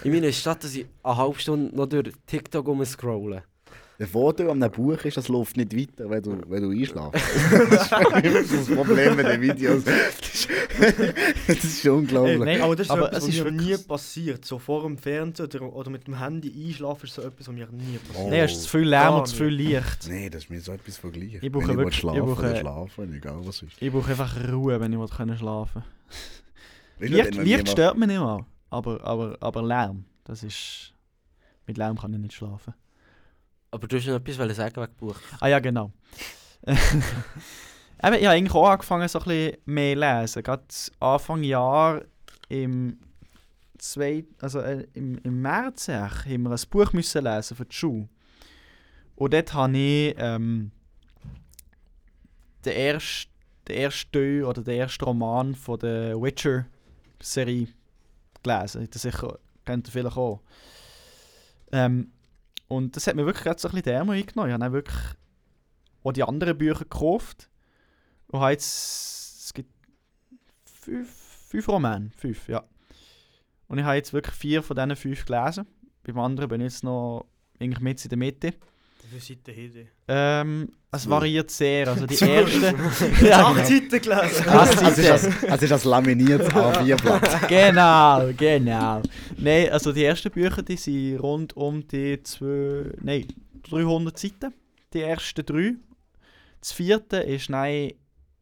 Ich meine, statt dass ich eine halbe Stunde noch durch TikTok rumscrollen. Der Vorteil an einem Buch ist, das läuft nicht weiter, wenn du, wenn du einschläfst. das ist das Problem mit den Videos. Das ist, das ist schon unglaublich. Nein, aber das ist aber so etwas, es ist was mir wirklich- nie passiert. So vor dem Fernsehen oder, oder mit dem Handy einschlafen ist so etwas, was mir nie passiert. Oh. Nein, es ist zu viel Lärm und zu viel Licht. Nein, das ist mir so etwas von gleich. Ich brauche wenn ich wirklich- schlafen ich brauche- schlafen, egal was ist. Ich brauche einfach Ruhe, wenn ich können schlafen du, Licht, Licht stört mich nicht mal. Aber, aber, aber Lärm, das ist... Mit Lärm kann ich nicht schlafen. Aber du hast noch etwas wollen sagen wegen Buch. Ah ja, genau. Ich habe eigentlich auch angefangen, so ein bisschen mehr lesen. Gerade Anfang Jahr im, zwei, also, äh, im, im März echt, haben wir ein Buch müssen lesen für die Schule. Und dort habe ich ähm, den ersten der erste Teil oder der erste Roman von der Witcher-Serie gelesen. Das sicher, kennt ihr vielleicht auch. Ähm, und das hat mir wirklich gerade so ein bisschen Ärmel eingenommen. Ich habe dann wirklich auch die anderen Bücher gekauft. Und habe jetzt, es gibt fünf, fünf Romane, fünf, ja. Und ich habe jetzt wirklich vier von diesen fünf gelesen. Beim anderen bin ich jetzt noch eigentlich mit in der Mitte. Wie viele Seiten haben die? Ähm, es variiert sehr. Also die erste. ja, Acht genau. Seiten gelesen! Es ist das, ist das laminiertes A4-Blatt. genau, genau. Nein, also die ersten Bücher, die sind rund um die zwei, nein, 300 Seiten. Die ersten drei. Das vierte ist nein,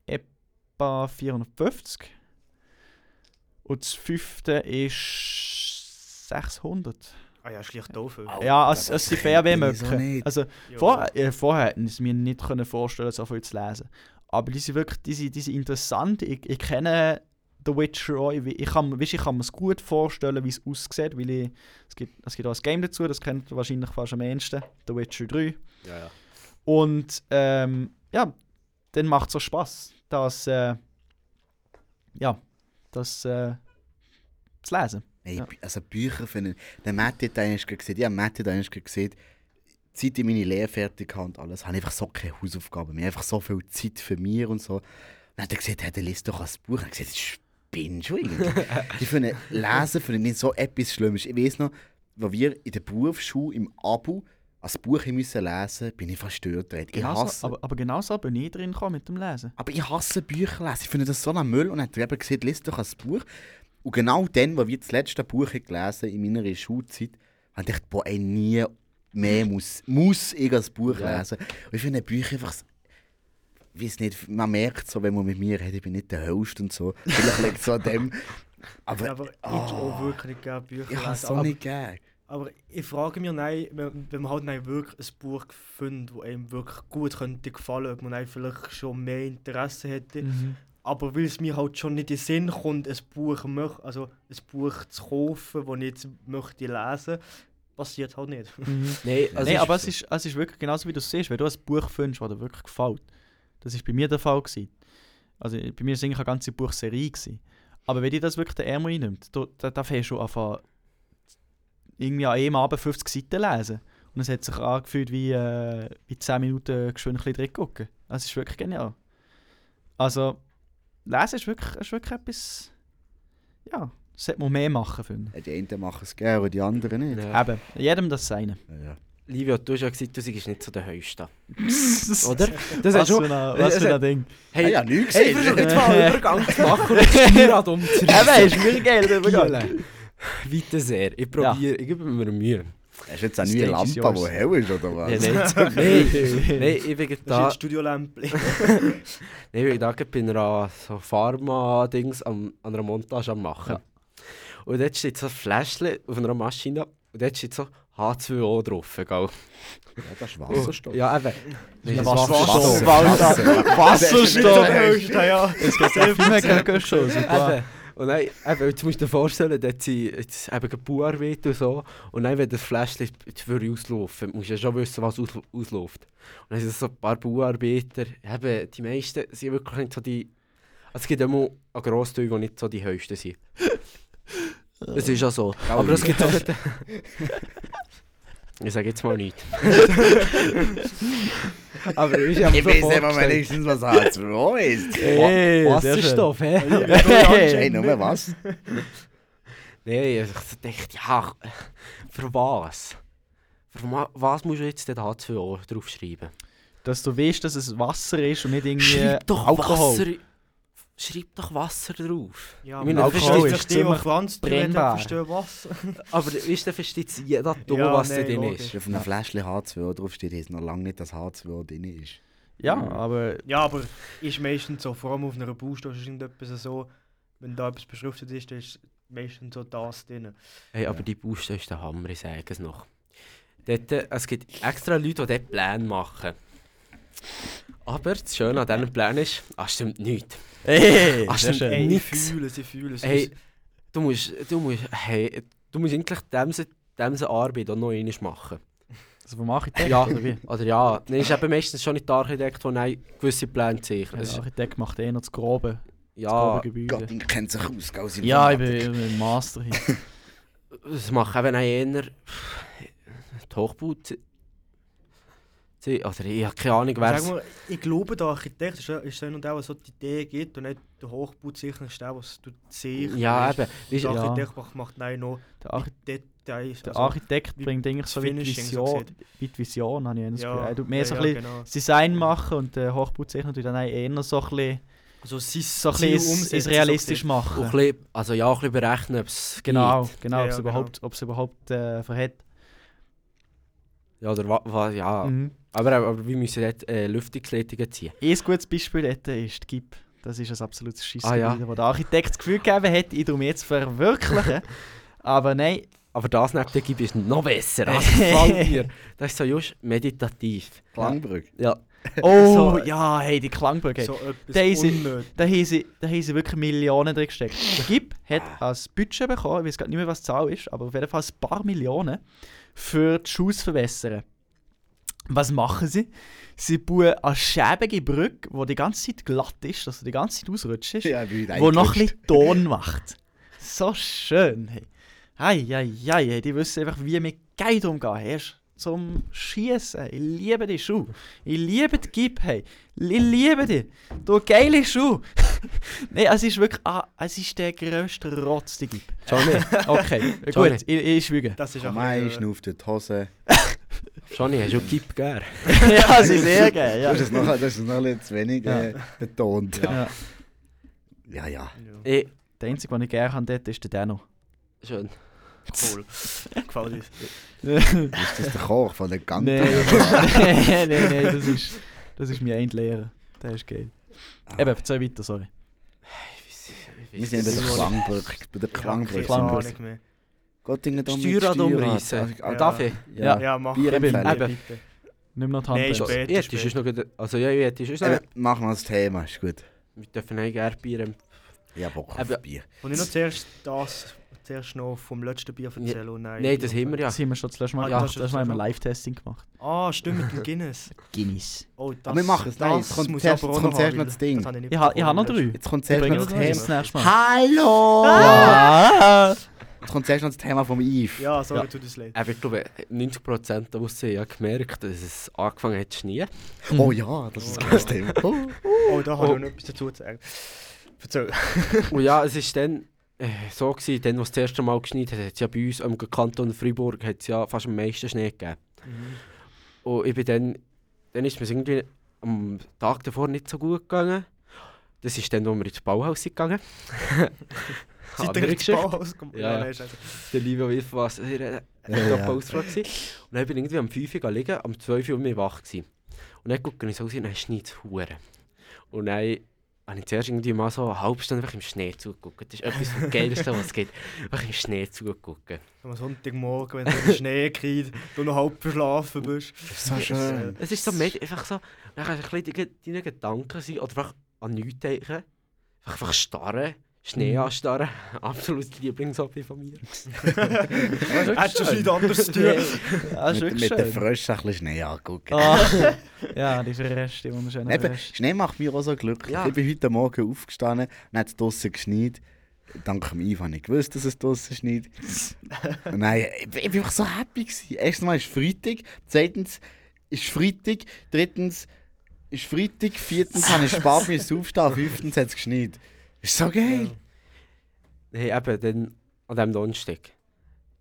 etwa 450. Und das fünfte ist 600. Ah ja, schlicht doof. Ja, es, es sind fair wie könnte ich so möglich. nicht. Also, Ja. Vor, äh, vorher hätten es mir nicht können vorstellen so viel zu lesen. Aber die sind wirklich die sind, die sind interessant. Ich, ich kenne The Witcher auch. Ich, ich kann, weißt, ich kann mir es gut vorstellen, wie es aussieht. Weil ich, es, gibt, es gibt auch ein Game dazu, das kennt ihr wahrscheinlich fast am ehesten. The Witcher 3. Ja, ja. Und ähm, ja, dann macht es auch Spaß, das, äh, ja, das äh, zu lesen. Hey, Ja. Also Bücher finden. Der Matt hat eigentlich gesehen, ja, Matt hat eigentlich gesehen, seit ich meine Lehre fertig habe und alles, habe ich einfach so keine Hausaufgaben mehr, einfach so viel Zeit für mich und so. Dann hat er gesagt, hey, dann liest doch ein Buch. Und ich habe gesagt, spinnst du irgendwie? ich finde, Lesen finde ich so etwas Schlimmes. Ich weiß noch, als wir in der Berufsschule im Abo ein Buch müssen lesen bin ich verstört. Ich Genauso, hasse, aber, aber genau so bin ich drin mit dem Lesen. aber ich hasse Bücher lesen. Ich finde das so ein Müll. Und dann hat er eben gesagt, lies doch ein Buch. Und genau dann, wo wir das letzte Buch haben gelesen in meiner Schulzeit, habe ich gedacht, boah, ey, nie mehr muss, muss ich ein Buch Ja. lesen. Und ich finde Bücher einfach... Ich weiß nicht, man merkt so, wenn man mit mir redet, ich bin nicht der Host und so. Vielleicht liegt es so an dem. Aber, Ja, aber ich Ah. auch wirklich gerne Bücher ich habe es Aber, nicht gern. aber ich frage mich, nein, wenn, wenn man halt nein, wirklich ein Buch findet, das einem wirklich gut könnte gefallen, ob man nein, vielleicht schon mehr Interesse hätte. Mhm. Aber weil es mir halt schon nicht in den Sinn kommt, ein Buch, möch, also ein Buch zu kaufen, das ich jetzt möchte lesen, passiert halt nicht. Mhm. Nein, also Nein, aber es ist, es ist wirklich genauso wie du es siehst, wenn du ein Buch findest, das dir wirklich gefällt. Das war bei mir der Fall. Gewesen. Also bei mir war es eigentlich eine ganze Buchserie. Gewesen. Aber wenn dir das wirklich der Ärmel einnimmt, da, da, da fängst du einfach irgendwie an einem Abend 50 Seiten lesen. Und es hat sich angefühlt wie, äh, wie 10 Minuten geschwind ein bisschen drin gucken. Das ist wirklich genial. Also, lesen ist wirklich, ist wirklich etwas. Ja, das sollte man mehr machen, finde Ja, Die einen machen es gerne, aber die anderen nicht. ich. Ja. Eben, jedem das Seine. Ja, ja. Livio, du hast ja gesagt, du seist nicht so der Höchste. Oder? Das du. ein, was für ein Ding. Hey, Ah, ja, nichts hey, gesehen. versuch jetzt mal einen Übergang zu machen und das Steuerrad umzureißen. Eben, ist mir geil, der Übergang. Weiter sehr. Ich probiere, ich gebe mir Mühe. Hast du jetzt eine neue Lampe, die hell ist, oder was? Nein, nein, nein, ich bin Das ist da, Studiolämpchen. nein, ich bin da bei einer so Pharma-Dings an, an einer Montage am machen. Ja. Und dort steht so ein Fläschchen auf einer Maschine und dort steht so H2O drauf, gell? Ja, das ist Wasserstoff. Ja, eben. Nein, das Wasserstoff. ist Wasser. Wasserstoff! ja. Es geht sehr viel mehr schon. Super. Eben. Und dann, eben, jetzt musst du dir vorstellen, dort sind jetzt eben und so. Und dann, wenn das Fläschchen würde auslaufen, musst du ja schon wissen, was aus, ausläuft. Und dann sind so ein paar Bauarbeiter, eben, die meisten sind wirklich nicht so die... Also es gibt immer einen Grossteil, die nicht so die höchsten sind. Das ist ja so. Aber es gibt auch... ich sage jetzt mal nichts. Aber ich habe Ich weiß immer wenigstens, was H2O ist. Hey, Wasserstoff, hä? Hey, nur was? Nein, ich dachte, ja, für was? Für was musst du jetzt den H2O draufschreiben? Dass du weißt, dass es Wasser ist und nicht irgendwie Schreib doch Alkohol. Wasser. Schreib doch Wasser drauf. Ja, Ich meine, aber Alkohol ist sich die, die ziemlich brennbar. verstehen was. Aber weißt du, versteht jeder dumm, Ja, was da nein, drin logisch. ist. Auf einem Fläschchen H2O draufsteht, ist noch lange nicht, dass H2O drin ist. Ja, Mhm. aber Ja, aber ist meistens so, vor allem auf einer Baustelle ist irgendetwas so, wenn da etwas beschriftet ist, dann ist meistens so das drin. Hey, aber Ja. die Buste ist der Hammer, ich sage es noch. Dort, äh, es gibt extra Leute, die dort Pläne machen. Aber das Schöne an diesen Plänen ist, ah, stimmt nichts. hey, Ach, sehr stimmt. schön. Ey, Nix. ich fühle es, ich fühle es. Hey, du musst, du musst, hey, du musst eigentlich diese, diese Arbeit auch noch einmal machen. Also vom Architekt Ja. oder wie? Oder ja, nein, ist eben meistens schon nicht der Architekt, der nein, gewisse Pläne zeichnet. Es Der Architekt macht eh noch das Grobe, das Ja, grobe Gebäude. Gott, ich kennt sich aus, gell? aus Ja, ich bin, ich bin Master hier. das macht eben auch eher die Hochbau. Oder ich habe keine Ahnung, wer Sag mal, ich glaube, der Architekt ist, ist so und auch so die Idee gibt und nicht der Hochbauzeichner ist der, was du siehst. Ja, eben. Weißt, Der Ja. Architekt macht, macht nein, noch Der, Archi Details. der also- Architekt bringt eigentlich so wie so Vision, wie die Vision, habe ich das Gefühl. Er tut mehr ja, so ein ja, bisschen genau. Design machen und der Hochbauzeichner tut dann eher so ein bisschen, Also sein so ein bisschen so realistisch ein machen. bisschen, also ja, ein bisschen berechnen, ob es Genau, genau, Ja, ob es ja, überhaupt, ob es überhaupt äh, verhält. Ja, oder wa, wa, ja. Mhm. Aber, aber wir müssen dort äh, Lüftungsleitungen ziehen. Ein gutes Beispiel dort ist die GIP. Das ist ein absolutes Scheissgebilde, Ah, ja. wo der Architekt das Gefühl gegeben hat, ich darum jetzt verwirklichen. Aber nein, aber das neben der Gib ist noch besser. Das gefällt mir. Das ist so just meditativ. Klangbrücke. Ja. Oh, So- ja, hey, die Klangbrücke. So etwas Daisy. unnötig. Da haben sie, da haben sie wirklich Millionen drin gesteckt. Der GIP hat als Budget bekommen, ich weiß gerade nicht mehr, was die Zahl ist, aber auf jeden Fall ein paar Millionen für die Schuhe zu verbessern. Was machen sie? Sie bauen eine schäbige Brücke, die die ganze Zeit glatt ist, also die ganze Zeit ausrutscht ist, Ja, wo noch ein bisschen Ton macht. So schön, hey. Hei, hei, hei, die wissen einfach, wie mit Geld umgehen. Ist zum Schießen. Ich liebe die Schuhe. Ich liebe die Gip, hey. Ich liebe die. Du geile Schuhe. Nein, es ist wirklich, ah, es ist der grösste Rotz, die Gip. Johnny, Okay, Johnny. gut, ich, ich schwüge. Das ist auch bisschen, schnauft die Hose. Johnny, hast du Gib gern? ja, sie ist sehr geil, ja. Das ist noch, das ist noch ein bisschen zu wenig äh, betont. ja. Ja, ja. äh, Eh, Der einzige, den ich gerne habe dort, ist der Dano. schön. Cool. Uns. Ist das der Koch von der Gang? Nein, nein, nein, nein, das ist, das ist mein Endlehrer. Der ist geil. Eben, erzähl weiter, sorry. Wir sind bei der Klangbrücke. Bei der Klangbrücke. mehr. Göttingen da mit Steuerrad umreißen. Ah, Ja. Darf ich? Ja. Ja, mach. Bier Eben, eben. Bitte. Nimm noch die Hand. Später, Ja, das ist noch. Also ja, ja, das ist noch... Eben, mach mal das Thema, ist gut. Wir dürfen eigentlich gerne Bier empfehlen. Ja, Bock auf. Bier. Und ich noch zuerst das, zuerst noch vom letzten Bier erzählen und nein. Nein, das haben wir ja. Das haben wir schon das letzte Mal Ah, gemacht. das Das, ist Mal haben wir Live-Testing gemacht. Ah, stimmt, mit dem Guinness. Guinness. Oh, das, Aber wir machen es, nein, das jetzt kommt muss zuerst- jetzt kommt noch zuerst noch das Ding. Ich, ha, ich habe noch drei. Jetzt kommt Ich zuerst noch das das Thema. das nächste Mal. Hallo! Ja! Jetzt kommt zuerst noch das Thema vom Yves. Ja, sorry, Ja. tut uns leid. Aber ich glaube, 90% der Russen haben ja gemerkt, dass es angefangen hat zu schneien. Oh ja, das ist das Thema. Oh. Oh, da habe Oh. ich noch etwas dazu zu sagen. Erzähl. Und ja, es war dann äh, so, gewesen, dann, als es das erste Mal geschneit hat, hat es ja bei uns im Kanton Freiburg hat's ja fast am meisten Schnee gegeben. Und ich bin dann, dann ist mir irgendwie am Tag davor nicht so gut gegangen. Das ist dann, als wir ins Bauhaus sind gegangen. Seid ihr ins. Bauhaus gekommen? Ja, ja. scheiße. Der liebe er Ja, ja, ja. Pause war. Und dann bin ich irgendwie am 5 Uhr liegen, am 12 Uhr war ich wach. Gewesen. Und dann gucke ich so raus und dann schneit es. Und dann habe ich zuerst irgendwie mal so eine halbe Stunde einfach im Schnee zugeguckt. Das ist etwas vom Geilsten, was es gibt. Einfach im Schnee zugeguckt. Am Sonntagmorgen, wenn du den Schnee kriegst, du noch halb verschlafen bist. Das ist so schön. Es ist so einfach so, dann kannst du ein bisschen deine Gedanken sein oder einfach an nichts denken. Einfach, einfach starren, Schnee Mhm. anstarren. Absolutes Lieblingshobby von mir. Hättest du nichts anderes zu tun? Ist Mit, den. Fröschen ein bisschen Schnee angucken. Ah. ja, die Reste, die wunderschönen Eben, Reste. Schnee macht mich auch so glücklich. Ja. Ich bin heute Morgen aufgestanden und hat es draussen geschneit. Dank dem habe ich gewusst, dass es draussen schneit. Nein, ich, bin- ich bin einfach so happy. Gewesen. Erstens mal ist Freitag, zweitens ist Freitag, drittens ist Freitag, viertens habe ich müssen aufstehen, fünftens hat es geschneit. Ist so geil. Hey, eben, dann an diesem Donnerstag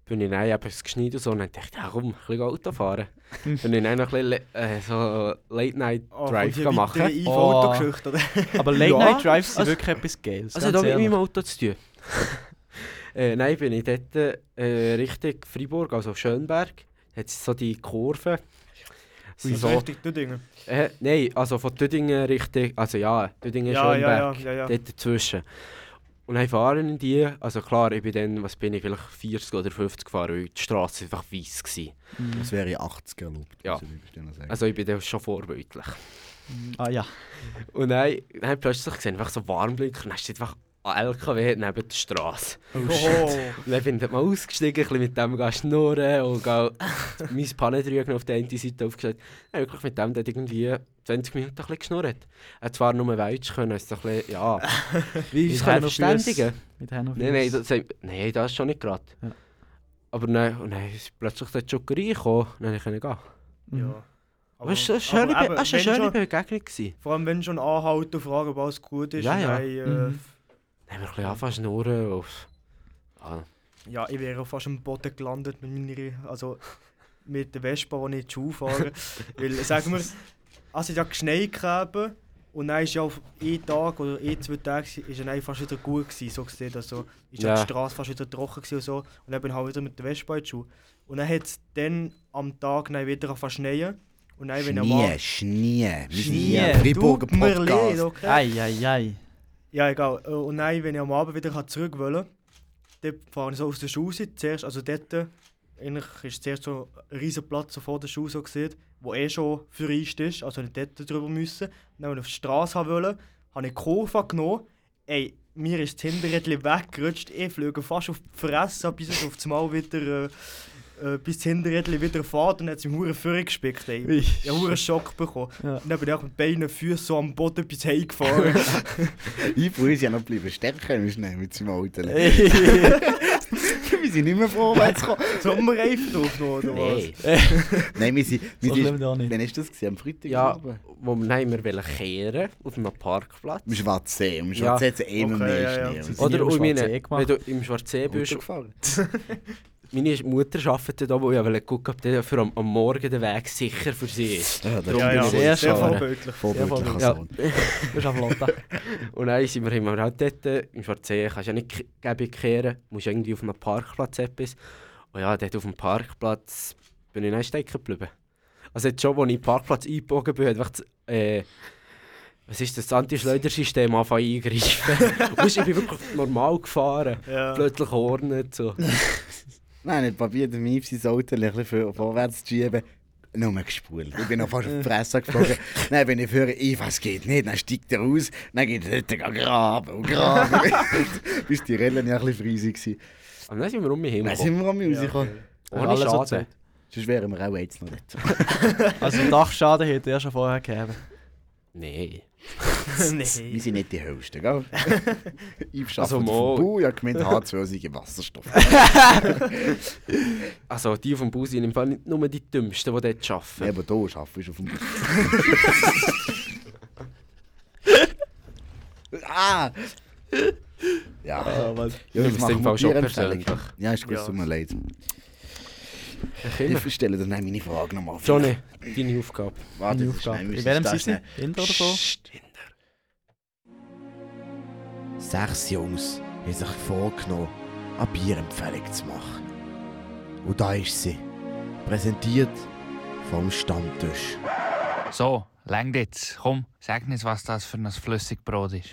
bin ich dann eben es geschneit und so und dann dachte ich, ja komm, ein bisschen Auto fahren. bin ich dann noch ein bisschen äh, so Late Night Oh, machen. weitere Oh. Oder? Aber Late Ja, Night Drives sind also- wirklich etwas Geiles. Also da mit meinem Auto zu tun. äh, nein, bin ich dort äh, Richtung Freiburg, also Schönberg. Hat es so die Kurve. So So, richtig Düdingen. äh, nein, also von Düdingen Richtung, also ja, Düdingen Ja, ja, Schönberg. ja, ja, ja. Dort dazwischen. Und dann fahren in die, also klar, ich bin dann, was bin ich, vielleicht 40 oder 50 gefahren, weil die Straße einfach weiss war. Mhm. Das wäre 80 erlaubt. Ja. ich. Also ich bin dann schon vorbildlich. Ah ja. Und dann, dann habe ich plötzlich gesehen, einfach so Warnblinker, und dann steht einfach ein LKW neben der Straße. Oh, Und dann dort mal ausgestiegen, ein mit dem schnurren und mein Pannentrügen auf der einen Seite aufgestellt. Ich wirklich mit dem dort irgendwie 20 Minuten ein bisschen geschnurrt. Er hat zwar nur Welsch können, es ist ein bisschen, ja, wie Händen auf verständigen. Mit Händen Nein, nein, das, nein, das ist schon nicht gerade. Ja. Aber dann, und dann ist plötzlich die Jokerei gekommen, dann konnte ich gehen. Mhm. Ja. Aber es war eine schöne, aber es wenn eine schöne schon- Begegnung. gewesen. Vor allem, wenn schon anhalten und fragen, ob alles gut ist. Ja, und ja. dann, äh, Mhm. Dann haben wir ein bisschen angefangen zu schnurren. und- Ja, Ja, ich wäre fast am Boden gelandet mit meiner, also mit der Vespa, die ich in die Schule fahre. Weil, sagen wir, also es hat ja geschneit gehabt und dann ist ja auf einen Tag oder ein, zwei Tage ist dann fast wieder gut gewesen, so gesehen. Also ist ja. Die Straße fast wieder trocken gewesen und so. Und dann bin ich halt wieder mit der Vespa in die Schule. Und dann hat es dann am Tag dann wieder angefangen zu schneien. Und dann, wenn Schnee, Schnee. Schnee, mir leid, Podcast. okay? Ei, ei, ei. Ja, egal. Äh, Und dann, wenn ich am Abend wieder zurück wollte, dort fahre ich so aus der Schule. Zuerst, also dort, äh, eigentlich ist zuerst so ein riesen Platz so vor der Schule so gesehen, wo eh schon für Eist ist, also nicht dort drüber müssen. Dann, als ich auf die Straße haben wollte, habe ich die Kurve genommen. Ey, mir ist das Hinterrädchen weggerutscht. Ich flöge fast auf die Fresse, bis es auf das Mal wieder... Äh, äh, bis das Hinterrädchen wieder fährt und hat es mich hure Führung gespickt. Ey. Ich habe einen Schock bekommen. Ja. Und dann bin ich auch mit beiden Füßen so am Boden bis heim gefahren. Ich ist ja noch bleiben stärker im Schnee mit seinem Auto. Wir sind nicht mehr vorwärts gekommen. Sommerreifen drauf noch, oder was? Nee. Nein, wir sind... Wir So sind nicht. wann ist das? Gewesen? Am Freitag? Ja, wo wir, nein, wir wollen kehren auf einem Parkplatz. Im Schwarzsee. Im Ja. Schwarzsee hat es eh noch mehr ja, ja. Schnee. Und so. Oder nie im und Schwarzsee wenn du im Schwarzsee bist. Meine Mutter arbeitet da, wo ich wollte gucken, ob der für am, am Morgen der Weg sicher für sie ist. Ja, das Ja, ja, sehr, sehr vorbildlich. Vorbildlicher Ja. Sohn. Auf Lotta. Und dann sind wir immer halt dort, im Schwarzsee kannst du ja nicht gäbig kehren, musst irgendwie auf einem Parkplatz etwas. Und ja, dort auf dem Parkplatz bin ich dann stecken geblieben. Also jetzt schon, als ich den Parkplatz eingebogen bin, hat einfach das, äh, was ist das, das Anti-Schleudersystem angefangen eingreifen. Ich bin wirklich normal gefahren. Ja. Plötzlich hornet so. Nein, nicht probiert, mein sein Auto ein bisschen vorwärts zu schieben. Nur gespult. Ich bin noch fast auf die Fresse geflogen. Dann bin ich für ich was geht nicht. Dann steigt er raus. Dann geht er dort graben und graben. Bis die Rellen ja ein bisschen friesig waren. Und dann sind wir um mich Dann hingekommen. sind wir an mich Ja, rausgekommen. okay. Ohne Schaden. Zeit. Sonst wären wir auch jetzt noch dort. Also Dachschaden hätte er schon vorher gegeben. Nein. Wir nee. sind nicht die Höchsten, gell? Ich Also vom Bau, ja gemeint H2 sei Wasserstoff. Also die vom Bus sind im Fall nicht nur die Dümmsten, die dort Ja, arbeiten. aber hier arbeitest du auf dem Bau. ah! Ja, Ah, was? ja Du das machen Fall wir schon persönlich. Ja, ist gut, Ja. tut mir leid. Ich stelle dann meine Frage nochmal. Johnny, deine Aufgabe. Warte, Deine Aufgabe. wir In welchem schnell. Hinter oder so? Sechs Jungs haben sich vorgenommen, eine Bierempfehlung zu machen. Und da ist sie. Präsentiert vom Stammtisch. So, längt jetzt. Komm, sag nicht, was das für ein Flüssigbrot ist.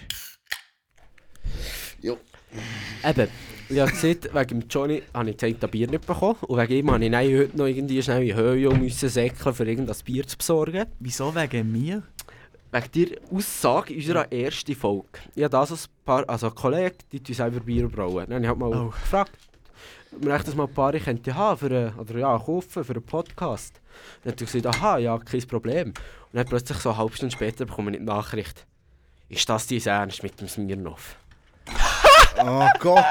Eben, ich habe gesehen, wegen dem Johnny habe ich das Bier nicht bekommen. Und wegen ihm habe ich heute noch irgendwie schnell in Höhe müssen säckeln, für irgendein Bier zu besorgen. Wieso wegen mir? Wegen der Aussage in unserer ersten Folge. Ich habe das ein paar, also ein Kollege, die tun selber Bier brauen. Dann habe ich halt mal Oh. gefragt, man das mal ein paar könnte haben für einen, oder ja, kaufen für einen Podcast. Dann hat er gesagt, aha, ja, kein Problem. Und dann plötzlich so eine halbe Stunde später bekomme ich die Nachricht, ist das dein Ernst mit dem Smirnoff? Oh Gott!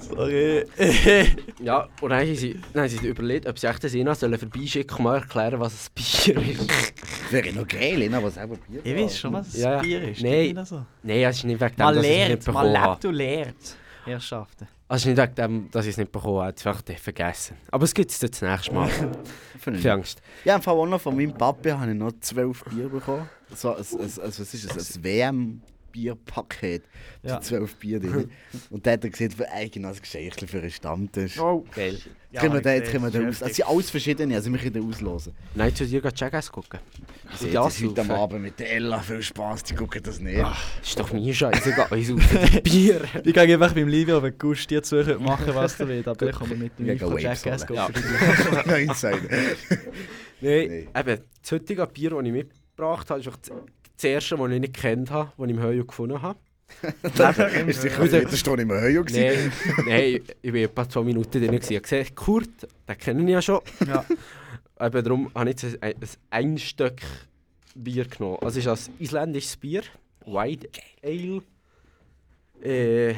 Sorry. Ja, und dann haben sie, dann haben sie sich überlegt, ob sie echt den Ina sollen vorbeischicken und mal erklären, was ein Bier ist. Das wäre noch geil, Lena, aber selber Bier. ich weiß schon, was Ja, ja. Bier ist. Nein. So. Nein, es ist nicht wegen dem, Man dass ich es nicht lernt, man bekommen habe. lebt und lehrt. Herrschaften. Es ist nicht wegen dem, dass ich es nicht bekommen habe, es einfach vergessen. Aber es gibt es das nächste Mal. Keine Angst. Ja, im Fall auch noch von meinem Papi habe ich noch zwölf Bier bekommen. So, ein, ein, ein, was ist das? Ein WM-Bierpaket. Ja. Ja. zwölf Bier drin. Und dann hat er gesagt, für eigenes Geschenk für einen Stammtisch. Oh, geil. Jetzt können wir jetzt sehe, können wir da das aus. ist Das sind alles verschiedene, also wir können da auslosen. Nein, zu dir gehen Jackass gucken. Ich sehe sehe das heute am. Abend mit der Ella. Viel Spaß, die gucken das nicht. Das ist doch nie scheißegal, ich saufe Bier. Ich gehe einfach beim Livio, wenn Gust dir zu könnt machen was du willst. Aber ich komme mit dem Ja, Liv von go Jackass gucken. Nein, Insider. Nein, Nee. eben, das heutige Bier, das ich mitgebracht habe, ist auch das das erste, das ich nicht gekannt habe, das ich im Heu gefunden habe. Ist sicher wieder eine Stunde im Höhe gewesen. Nein, nein, ich war etwa zwei Minuten drin. gewesen. Ich habe gesehen, Kurt, den kenne ich ja schon. Ja. Eben darum habe ich jetzt ein, ein Einstück Bier genommen. Also es ist ein isländisches Bier, White Ale. Äh,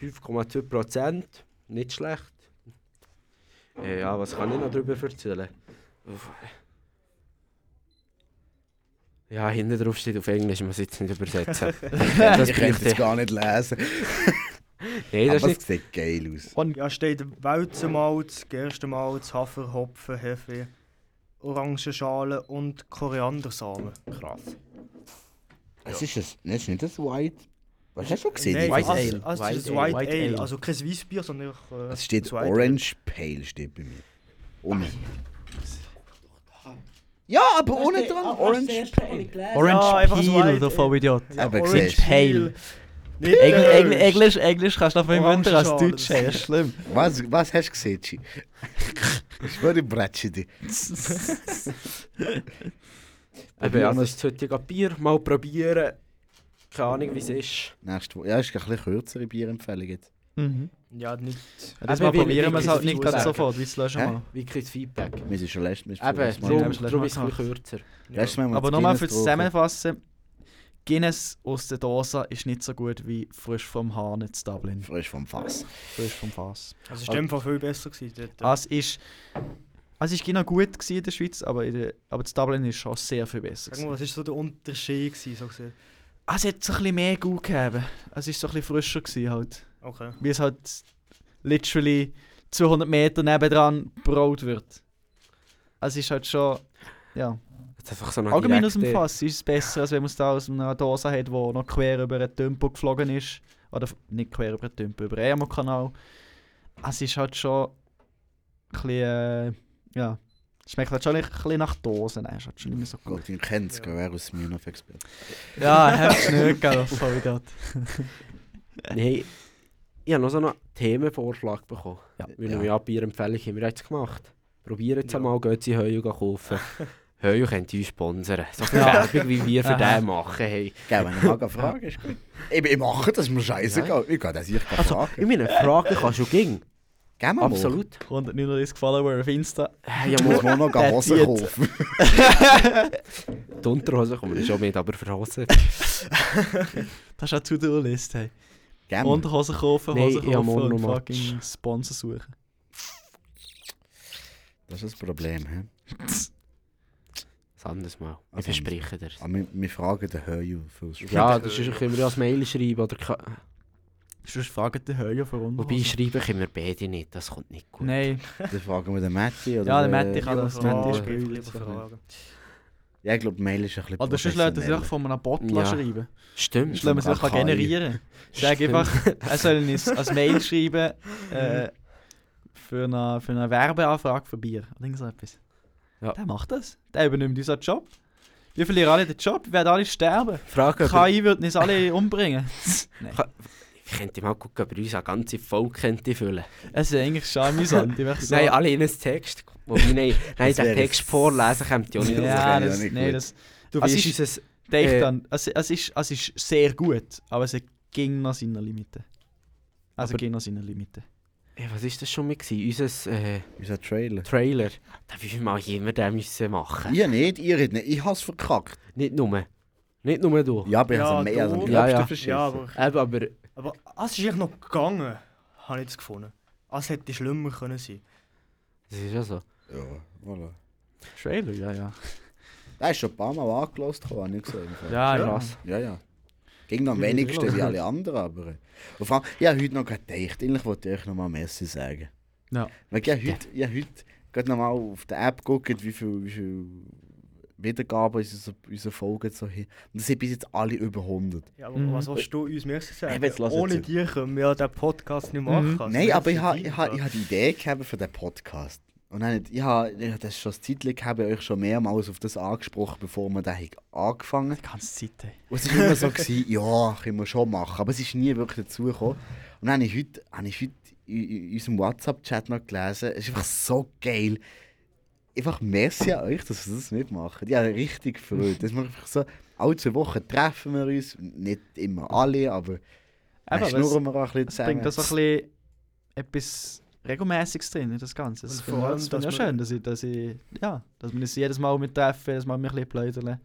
5,2 Prozent, nicht schlecht. Äh, ja, was kann ich noch darüber erzählen? Uff. Ja, hinten drauf steht auf Englisch, ich muss jetzt nicht übersetzen. das ich kann bringt es gar nicht lesen. Nein, das Aber ist es nicht. sieht geil aus. Ja, steht Weizenmalz, Gerstenmalz, Hafer, Hopfen, Hefe, Orangenschale und Koriandersamen. Krass. Es ist, ein, das ist nicht das White. Was hast du gesehen? Nein, White also, Ale. Also, es ist White Ale. White, Ale. Ale. Also kein Weissbier, sondern einfach. Äh, Es steht das White Orange Pale steht bei mir. Ohne. Ja, aber ohne dran. Orange Pale. Orange Ja, Peel, Ale. Vollidiot. Ja, Aber Orange siehst du. Pale. Engl Engl. Englisch, Englisch kannst du noch viel münder als Deutsch. das ist schlimm. Was, was hast du gesehen, Chi? Ich würde bretschen dich. Eben, ja, das das heutige Bier. Mal probieren. Keine Ahnung, wie es ist. Nächste Woche. Ja, ist ein bisschen kürzere Bierempfehlung jetzt. Mhm. Ja, nicht. Ja, das Eben, mal probieren wie- wir es halt wie- nicht sagen. sofort, wie es löschen mal. Wie kriegt Feedback? Wir sind schon letztes Mal. Eben, Ja, darum, ist es ein bisschen kürzer. Wir Aber nochmal fürs. Zusammenfassen. Guinness aus der Dose ist nicht so gut wie frisch vom Hahn in Dublin. Frisch vom Fass. Frisch vom Fass. Also es war in dem Fall viel besser. Gewesen, dort. Es ist, also es ist genau gut gewesen in der Schweiz, aber, in der, aber in Dublin ist schon sehr viel besser. Mal, was war so der Unterschied? Gewesen, so gesehen? Es hat so ein bisschen mehr gut gegeben. Es ist so ein bisschen frischer gewesen halt. Okay. Wie es halt literally 200 Meter nebendran braut wird. Also es ist halt schon, ja. So Allgemein aus dem Fass ist es besser, als wenn man es da aus einer Dose hat, die noch quer über einen Tempo geflogen ist. Oder nicht quer über den Tempo, über den Emo-Kanal. Es ist halt schon ein bisschen, äh, ja, es schmeckt halt schon ein bisschen nach Dosen. Nein, ist halt schon nicht mehr so gut. Gut, ihr kennt es, wer aus gespielt. Ja, hab's nicht, gell, voll grad. Nein, ich habe noch so einen Themenvorschlag bekommen. Ja. Weil Ja. wir ja Bierempfehlung haben wir jetzt gemacht. Probiert es Ja. einmal, geht sie Heu kaufen. Heu könnt ihr uns sponsern. So viel Werbung, wie wir für den machen. Hey. Gell, wenn ich mal eine Frage ist gut. Ich, ich mache das, ist mir scheißegal. Ich gehe das sicher Also, fragen. ich meine, Frage kannst du ging. Gell, mal. Absolut. 139 Follower auf Insta. Ja, Muss man noch Hosen kaufen. die Unterhose kommen schon mit, aber für Hosen. Das ist eine To-Do-List, hey. Gell, mal. Unterhosen kaufen, Nein, Hosen ich hab kaufen morgen und noch mal- fucking Sponsor suchen. Das ist das Problem. He? Ein anderes Mal. Ich Also, verspreche dir. Aber wir, wir fragen den Höju fürs Ja, das ist, können wir ja als Mail schreiben. Oder ka- Sonst fragen die Höhe für uns. Wobei schreiben können wir beide nicht, das kommt nicht gut. Nein, Dann fragen wir den Matti. Oder Ja, der den- Matti kann Lieber das Matti lieber spielen. fragen. Ja, ich glaube, Mail ist ein bisschen oder sonst lässt er sich von einem Bot Ja. schreiben. Stimmt. Sonst lassen wir sich generieren. Sag Stimmt. einfach, er soll uns als Mail schreiben äh, für, eine, für eine Werbeanfrage für Bier. Oder so etwas. Ja. Der macht das. Der übernimmt unseren Job. Wir verlieren alle den Job, wir werden alle sterben. Frage, KI wird uns alle umbringen. Nein. ich könnte mal gucken, ob er uns eine ganze Folge könnte füllen Es ist eigentlich schon amüsant. Ich Nein, alle in einen Text. Wobei, nein, nein den Text vorlesen kommt ja nicht ja, das, auch nicht nee, das Du Es weißt, ist- unser... denke Äh, dann. Es, es, ist, es ist sehr gut, aber es ging noch seine Limite. Also Aber- ging noch seine Limite. Äh, was ist das schon mal gewesen? Unser äh, Unser Trailer. Trailer. Da wie viel Mal immer den müssen machen. Ihr nicht, ihr nicht. Ich habe es verkackt. Nicht nur. Nicht nur du. Ja, aber ich Ja, habe es mehr als du- am Ja, ja. Ja, aber, Eben, aber aber es ist eigentlich noch gegangen, habe ich das gefunden. Es hätte schlimmer können sein. das ist ja so. Ja, voilà. Trailer, ja, ja. Der ist schon ein paar Mal angelost, habe ich gesehen. Ja, ja. Krass. Ja, ja. Ging am Ja, wenigsten wie alle anderen, aber... äh, Und vor allem, ich habe heute noch gedacht, eigentlich wollte ich euch noch mal Messi sagen. Ja. Weil ich habe heute, ich habe heute gerade noch mal auf der App geguckt, wie viel, wie viel Wiedergaben unsere, unsere Folgen so haben. Und das sind bis jetzt alle über 100. Ja, aber Mhm. was willst du uns merci sagen? Jetzt Ohne dich können wir ja den Podcast nicht machen. Mhm. Also, Nein, aber ich habe ich ha, ich ha die Idee gehabt für den Podcast. Und dann, ich habe ich ha das schon ein Zeitchen gehabt, euch schon mehrmals auf das angesprochen, bevor wir den angefangen haben. Die ganze Zeit. Ey. Und es war immer so, gewesen, ja, können wir schon machen. Aber es ist nie wirklich dazu gekommen. Und dann habe ich heute, habe ich heute in, unserem WhatsApp-Chat noch gelesen, es ist einfach so geil. Einfach merci an euch, dass ihr das mitmacht. Ich habe richtig gefreut. Das macht einfach so, alle zwei Wochen treffen wir uns. Nicht immer alle, aber Aber schnurren wir auch ein bisschen zusammen. bringt da so ein bisschen etwas Regelmäßiges drin in das Ganze. Das vor ich, allem, das man- schön, dass ich, dass ich, ja, dass wir uns jedes Mal mit treffen, jedes Mal ein bisschen plaudern.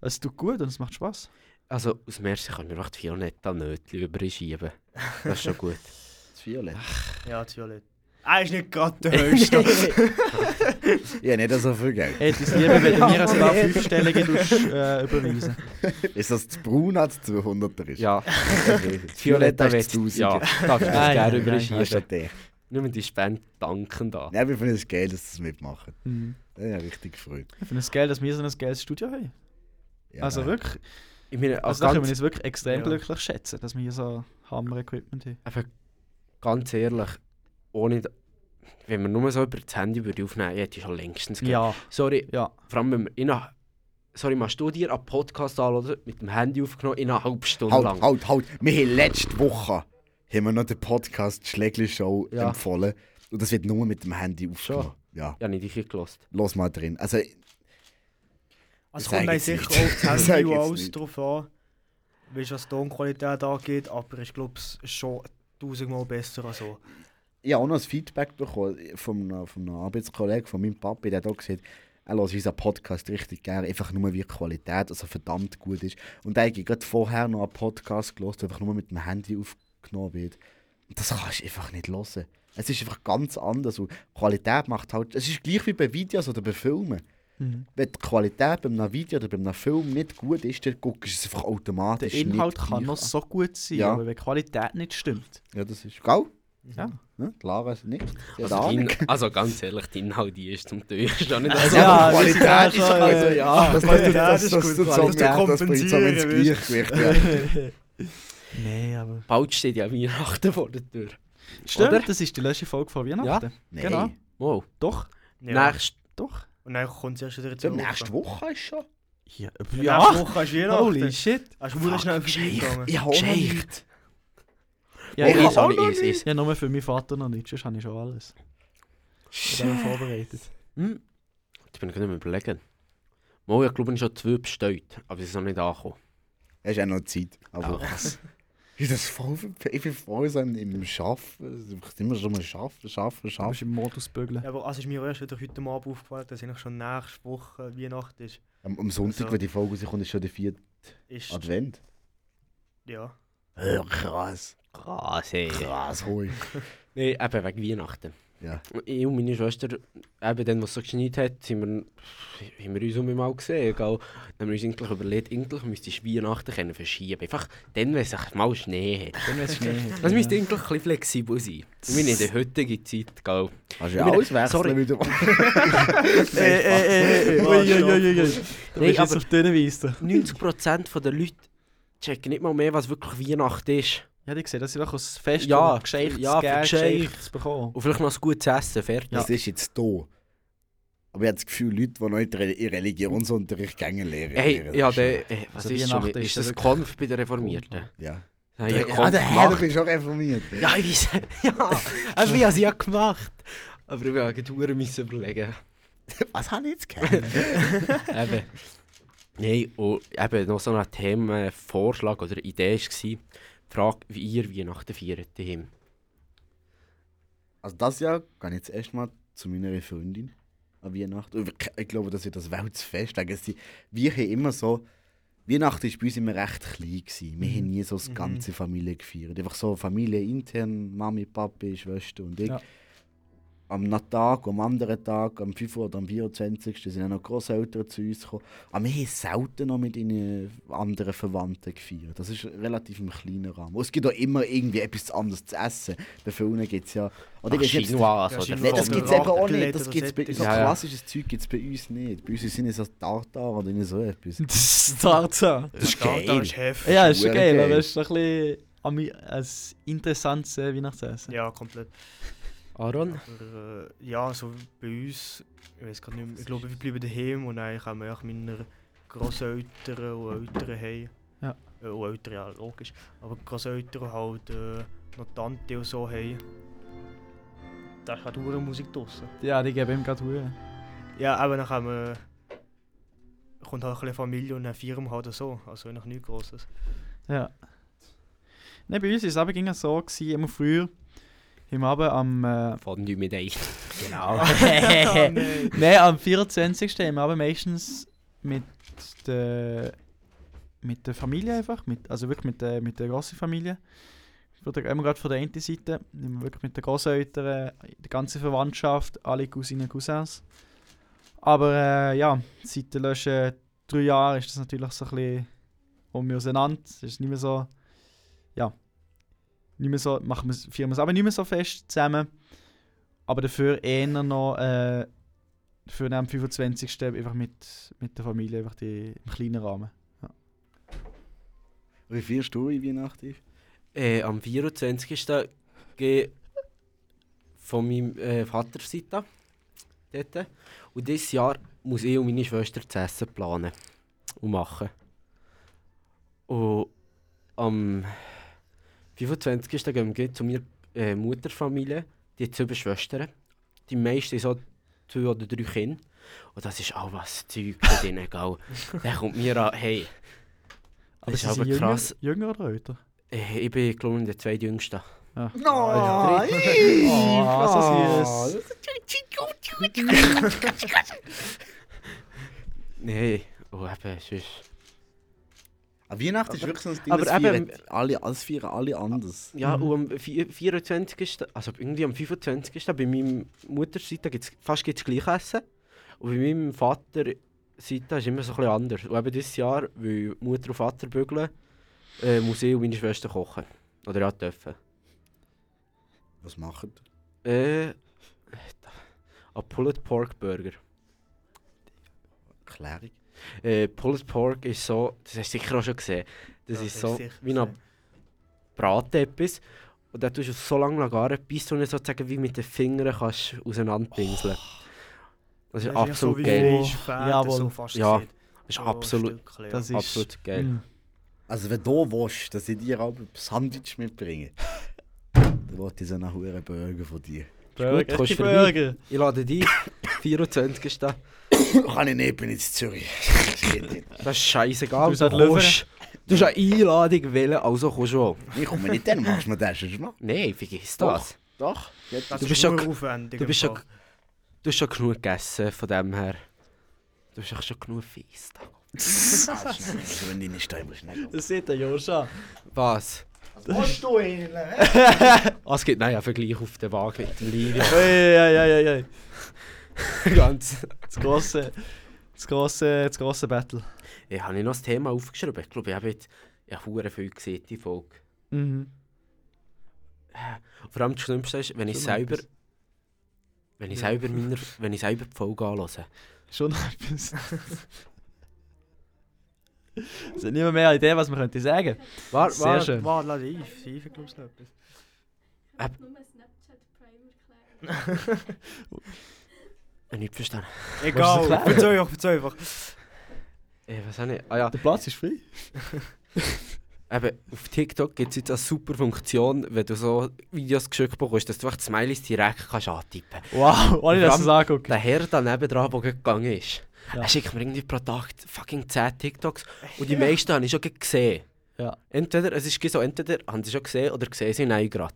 Es tut gut und es macht Spaß. Also aus Merci kann mir auch die Violetta Nötchen überschieben. Das ist schon gut. Das Violett. Ja, das Violett. Er ist nicht gerade der Höchste. Ja, nicht so viel Geld. Hätte ich es lieber, wenn du mir ein paar Fünfstellige äh, überweisen. Ist das zu braun als 200er ist? ja, Okay. Violetta ist wird zu ja, darf ich Nein, gerne nein, Nur mit die Spende danken da. Ja, wir finden es geil, dass sie das mitmachen. Mhm. Das ist ja richtig gefreut. Ich finde es geil, dass wir so ein geiles Studio haben. Ja, also nein. wirklich, Ich meine, also als da können wir uns wirklich extrem Ja. glücklich schätzen, dass wir hier so Hammer-Equipment haben. einfach ganz ehrlich, ohne... da- Wenn wir nur so über das Handy würde aufnehmen würde, hätte ich schon längstens gegeben. Ja, Sorry, ja. vor allem wenn wir in einer sorry, machst du dir einen Podcast an mit dem Handy aufgenommen in einer halben Stunde Halt, lang? halt, halt. Wir haben letzte Woche haben wir noch den Podcast Schlägli Show Ja. empfohlen. Und das wird nur mit dem Handy aufgenommen. Ja, Ja, nicht ich gelost. los mal drin. Also, Also Sag kommt dann jetzt sicher nicht. auch das Sag Handy und jetzt alles nicht. drauf an, weißt, was die Tonqualität angeht, aber ich glaube, es ist schon tausendmal besser als so. ich habe auch noch ein Feedback bekommen von einem, von einem Arbeitskollegen von meinem Papi, der hat auch gesagt, er hört unseren Podcast richtig gerne, einfach nur wie die Qualität also verdammt gut ist. Und hat gerade vorher noch einen Podcast gehört, der einfach nur mit dem Handy aufgenommen wird. Und das kannst du einfach nicht hören. Es ist einfach ganz anders. Und die Qualität macht halt. Es ist gleich wie bei Videos oder bei Filmen. Mhm. Wenn die Qualität bei einem Video oder bei einem Film nicht gut ist, dann guckst du es einfach Der automatisch Inhalt nicht kann noch so gut sein, Ja. aber wenn die Qualität nicht stimmt. Ja, das ist. Gau? Ja. Ne? Lara ist nicht. Also, dein, also ganz ehrlich, die Inhalt die ist zum Teil schon nicht Also, so. Ja, Qualität ist also, also, äh, ja. Das, das, Qualität das, ist das, gut, das, das, das, das so ins kompensieren, Gleichgewicht. Ja. Nee, aber. Bald steht ja Weihnachten vor der Tür. Stimmt, Oder? das ist die letzte Folge von Weihnachten. Nee. Genau. Wow. Doch, Ja. Nächst, doch. Und dann kommt es erst wieder So, zur nächste Woche ist schon. Ja, Ja. Nächste Woche ist Weihnachten. Holy shit. Hast du wirklich schnell vorbeigegangen? Ich habe nicht. Ja, Oh, ich, ja. ist auch noch nicht, ist, ist. ja, nur für meinen Vater noch nicht, sonst habe ich schon alles. Ich bin vorbereitet. Hm. Jetzt bin ich gerade überlegen. Mal, ich glaube, ich habe schon zwei bestellt, aber sie sind noch nicht angekommen. Es ist auch noch Zeit. Aber Ah, ich, das voll, ich bin voll so im, im Arbeiten. Ich immer schon mal arbeiten, arbeiten, Du bist im Modus bügeln. Ja, aber also ist mir erst wieder heute Abend aufgefallen, dass eigentlich schon nächste Woche Weihnachten ist. Am, am Sonntag, Also- wenn die Folge rauskommt, ist schon der vierte ist Advent. ja. Ja, krass. Krass, ey. Krass, hoi. Nein, eben wegen Weihnachten. Ja. Ich und meine Schwester, eben dann, was so geschneit hat, sind wir, haben wir uns um mal gesehen. Gell? Dann haben wir uns eigentlich überlegt, eigentlich müsste ich Weihnachten können verschieben Einfach dann, wenn es mal Schnee hat. Dann. Das müsste eigentlich ein bisschen flexibel sein. Wir haben in der heutigen Zeit, gell? Kannst du Ich ja alles wechseln sorry. wieder. Du bist jetzt aber- auf dünnen Weise. 90% der Leute checken nicht mal mehr, was wirklich Weihnachten ist. Ja, ich sehe, das ist einfach ein Fest, Ja, wo gescheichtes ja, für Geld, Geschenk. gescheichtes bekommen. Und vielleicht noch ein gutes Essen, fertig. Das ist jetzt da. Aber ich habe das Gefühl, Leute, die noch in Re- in Religionsunterricht gehen lernen. Hey, ja, der, äh, was Also ist schon? Ist, ist das Konf bei den Reformierten? Ja. Ja, ich Ja, ja, der Herr, du bist auch reformiert. Ja, ich weiß. Ja, aber ich habe es ja gemacht. Aber ich habe müssen überlegen. Was habe ich jetzt gehört? eben. Nein, und eben noch so ein Themenvorschlag oder Idee war, die Frage, wie ihr Weihnachten feiert daheim. Also das Jahr gehe ich jetzt erstmal zu meiner Freundin an Weihnachten. Ich- Ich glaube, das wird das Weltfest. Wir haben immer so... Weihnachten war bei uns immer recht klein. Gewesen. Wir haben nie so die Mhm. ganze Familie gefeiert. Einfach so Familie intern, Mami, Papi, Schwester und ich. Ja. Am einen Tag, am anderen Tag, am 5. oder am 24. sind auch noch Großeltern zu uns gekommen. Aber wir haben selten noch mit ihren anderen Verwandten gefeiert. Das ist relativ im kleinen Rahmen. Und es gibt auch immer irgendwie etwas anderes zu essen. Bei vielen gibt es ja... Oder Ach, nicht, Chinoise Ja. Nein, das gibt es eben auch nicht. Das gibt's bei, so Ja, ja. klassisches Zeug gibt es bei uns nicht. Bei uns sind es so Tartar oder so etwas. Das ist Tarzan. Das ist geil. ist heftig. Ja, ist geil, aber es ist ein bisschen ein interessantes äh, Weihnachtsessen. Ja, komplett. Aaron? Aber, äh, ja, so bei uns, ich weiß gar nicht mehr, ich glaube, wir bleiben daheim und kommen auch meine Großeltern und Eltern heim. Ja. Äh, und Eltern, ja, logisch. Aber Großeltern halt äh, noch Tante und so heim. Da ist hure Musik draussen. Ja, die geben ihm gerade Ruhe. Ja, aber dann kommen, kommt halt ein bisschen Familie und dann feiern wir halt so. Also noch nichts Grosses. Ja. Nein, bei uns war es es so, gewesen, immer früher, im Abend am... Äh, Fondue mit Eis. genau. Oh, nein. Nein, am 24. haben wir aber meistens mit der, mit der Familie einfach, mit, also wirklich mit der, mit der grossen Familie. Ich würde immer gerade von der einen Seite, wir wirklich mit den Großeltern, die ganze Verwandtschaft, alle Cousinen, Cousins. Aber äh, ja, seit den letzten drei Jahren ist das natürlich so ein bisschen um mich auseinander. Es ist nicht mehr so, ja, nicht mehr so, machen wir, es aber nicht mehr so fest zusammen. Aber dafür eher noch äh, für am 25. einfach mit, mit der Familie, einfach die, im kleinen Rahmen. Wie feierst du in Weihnachten? Äh, am 24. gehe von meinem äh, Vater Seite dort. Und dieses Jahr muss ich und meine Schwester das Essen planen. und machen. Und am 25. gehen wir zu meiner äh, Mutterfamilie. Die hat sieben Schwestern. Die meisten sind so zwei oder drei Kinder. Und das ist auch was Zeug bei denen, gell. Der kommt mir an, hey, Aber Das ist sie aber sind krass. Jünger, jünger oder älter? äh, ich bin glaube ich der zweitjüngste. Ja. Oh, Oh, so süß. Nein, oh eben, sonst... Aber Weihnachten ist wirklich so ein Ding, aber das eben- alle, das feiern alle anders. Ja, Mhm. und am vi- 24. Also irgendwie am 25. bei meiner Mutterseite gibt es fast gibt's gleich Essen. Und bei meinem Vater Seite ist immer so ein bisschen anders. Und eben dieses Jahr, weil Mutter und Vater bügeln, äh, muss ich und meine Schwester kochen. Oder ja, dürfen. Was machen? Äh, ein Pulled Pork Burger. Klärung. Äh, Pulled Pork ist so, das hast du sicher auch schon gesehen. Das Ja, ist das so ist sicher wie ein Braten etwas. Und dann tust du es so lange garen, bis du ihn sozusagen wie mit den Fingern kannst auseinanderpinseln. Das ist Das absolut so wie geil. Fäden, Jawohl. so fast Ja. Das ist So absolut, Stückchen, ja. Das ist absolut geil. Mm. Also wenn du willst, dass ich dir auch ein Sandwich mitbringe, dann wollte ich so einen huren Burger von dir. Burger, gut? Burger. Ich lade dich, 24. Kann ich nicht, ich bin jetzt in Zürich. Das geht nicht. Das ist scheißegal. Du Du, kommst, du hast eine Einladung wählen, also kommst du auch. Ich komme nicht, dann machst du mir das schon mal. Nein, vergiss Doch. das. Doch. Das Du ist bist schon- aufwendig. Du bist schon, du hast schon genug gegessen von dem her. Du bist auch schon genug fies. Also wenn da immer schnell. Das sieht der Joscha. Was? Hast du ihn? Ah, es gibt nein, einen Vergleich auf den Wagen mit dem Livio. Ganz. Das grosse, das grosse, das grosse Battle. Ich habe noch das Thema aufgeschrieben. Ich glaube, ich habe jetzt ich habe viel gesehen, die Folge. Mhm. Vor allem das Schlimmste ist, wenn ich Schon selber, etwas. wenn ich Ja. selber, meiner, wenn ich selber die Folge anhöre. Schon noch etwas. Es hat niemand mehr eine Idee, was man könnte sagen. War, Sehr war, schön. Warte, lass ich. Sie glaube ich noch etwas. Ab- Nur Snapchat Primer Ich habe nicht verstanden. Egal, erklären? verzeih einfach, verzeih einfach. Ich weiß auch nicht. Ah ja, Der Platz ist frei. eben, auf TikTok gibt es jetzt eine super Funktion, wenn du so Videos geschickt bekommst, dass du einfach die Smileys direkt kannst antippen kannst. Wow, ohne dass du es anguckst. Der Herr da nebendran, der gegangen ist, Ja. er schickt mir irgendwie pro Tag fucking 10 TikToks und die meisten habe ich schon gesehen. Ja. Entweder, es ist so, entweder haben sie schon gesehen oder sehen sie nein gerade.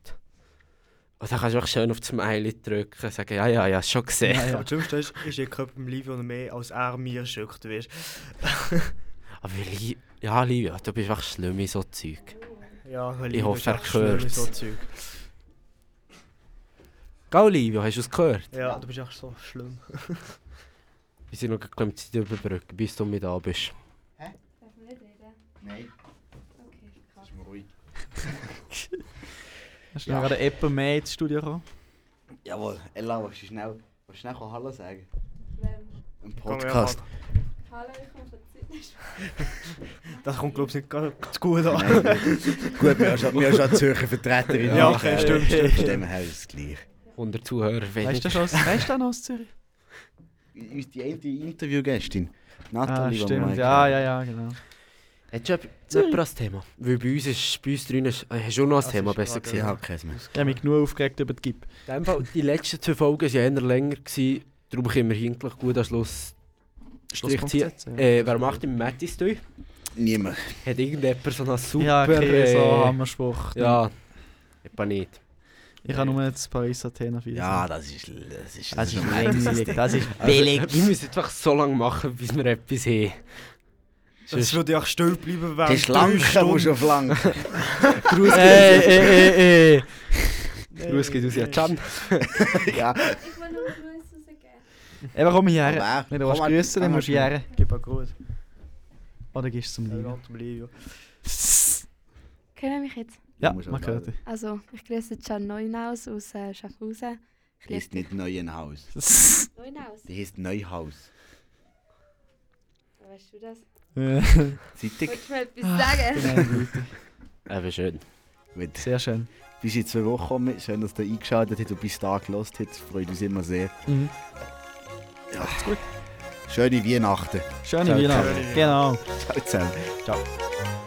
Und dann kannst du einfach schön auf das Smiley drücken und sagen, ja, ja, ja, schon gesehen. Ja, ja. Aber ist, ist ich könnte beim Livio noch mehr als er mir schickt, weißt Aber Li ja, Livia, du bist einfach schlimm in so Zeug. Ja, weil Ich Livio hoffe, er echt mit hört's. so Zeug. Gell, Livia, hast du es gehört? Ja, du bist echt so schlimm. Wir sind noch gerade die Zeit überbrücken, bis du mit da bist. Darf man nicht reden? Nein, Okay, das ist mir ruhig. Hast du noch gerade jemand mehr ins Studio gekommen? Jawohl, Ella, willst du schnell, willst du schnell Hallo sagen? Wem? Im ja, Podcast. Hallo, ich komme von Zürich. Das kommt glaube ich nicht gar zu gut an. Nein, gut, wir haben schon, wir haben schon Zürcher Vertreterin. Ja, hier. okay, stimmt, stimmt, her ist es gleich. 100 Zuhörer Weißt wenig. du schon weißt du noch aus Zürich? Die eine Interviewgästin, Ah, die wir stimmt. Ja, ja, ja, genau. Hättest du das Thema? Weil bei uns ist, bei uns drinnen, ist- äh, hast du auch noch ein Das Thema ist besser gesehen. Ja, kein mehr. Ich habe mich genug aufgeregt über die GIP. In dem Fall, die letzten zwei Folgen waren ja eher länger, gewesen, darum können wir eigentlich gut am Schluss Strich ziehen. Äh, wer macht im Mattis durch? Niemand. Hat irgendjemand so einen super... Ja, okay, so äh, Hammerspruch. ja, etwa nicht. Ich habe nur das Paris Athen wieder. Ja, das ist... Das ist, das ist schon länglich, das ist Also, billig. wir müssen einfach so lange machen, bis wir etwas haben. Das würde ja still bleiben, während Die Schlanke muss auf lang. Gruß Ey, ey, ey, ey. Gruß geht aus ja Can. ja. Ich will noch Grüße rausgeben. Eben komm hierher. Wenn du willst grüßen, dann musst du hierher. Gib einen Gruß. Oder gehst du zum Ja, Liebe? zum Livio. Kennen mich jetzt? Ja, man hört laden. Also, ich grüße Can Neunaus aus äh, Schaffhausen. Die heißt nicht Neuenhaus. dich. Neunaus? Die heißt Neuhaus. Weißt du das? Zeitig. Wolltest du mir etwas sagen? Genau, Eben schön. Mit Sehr schön. bis in zwei Wochen kommen. Schön, dass ihr eingeschaltet habt und bis da gelost habt. Freut uns immer sehr. Mhm. Ja. gut. Schöne Weihnachten. Schöne Ciao, Weihnachten. Genau. Ciao zusammen. Ciao.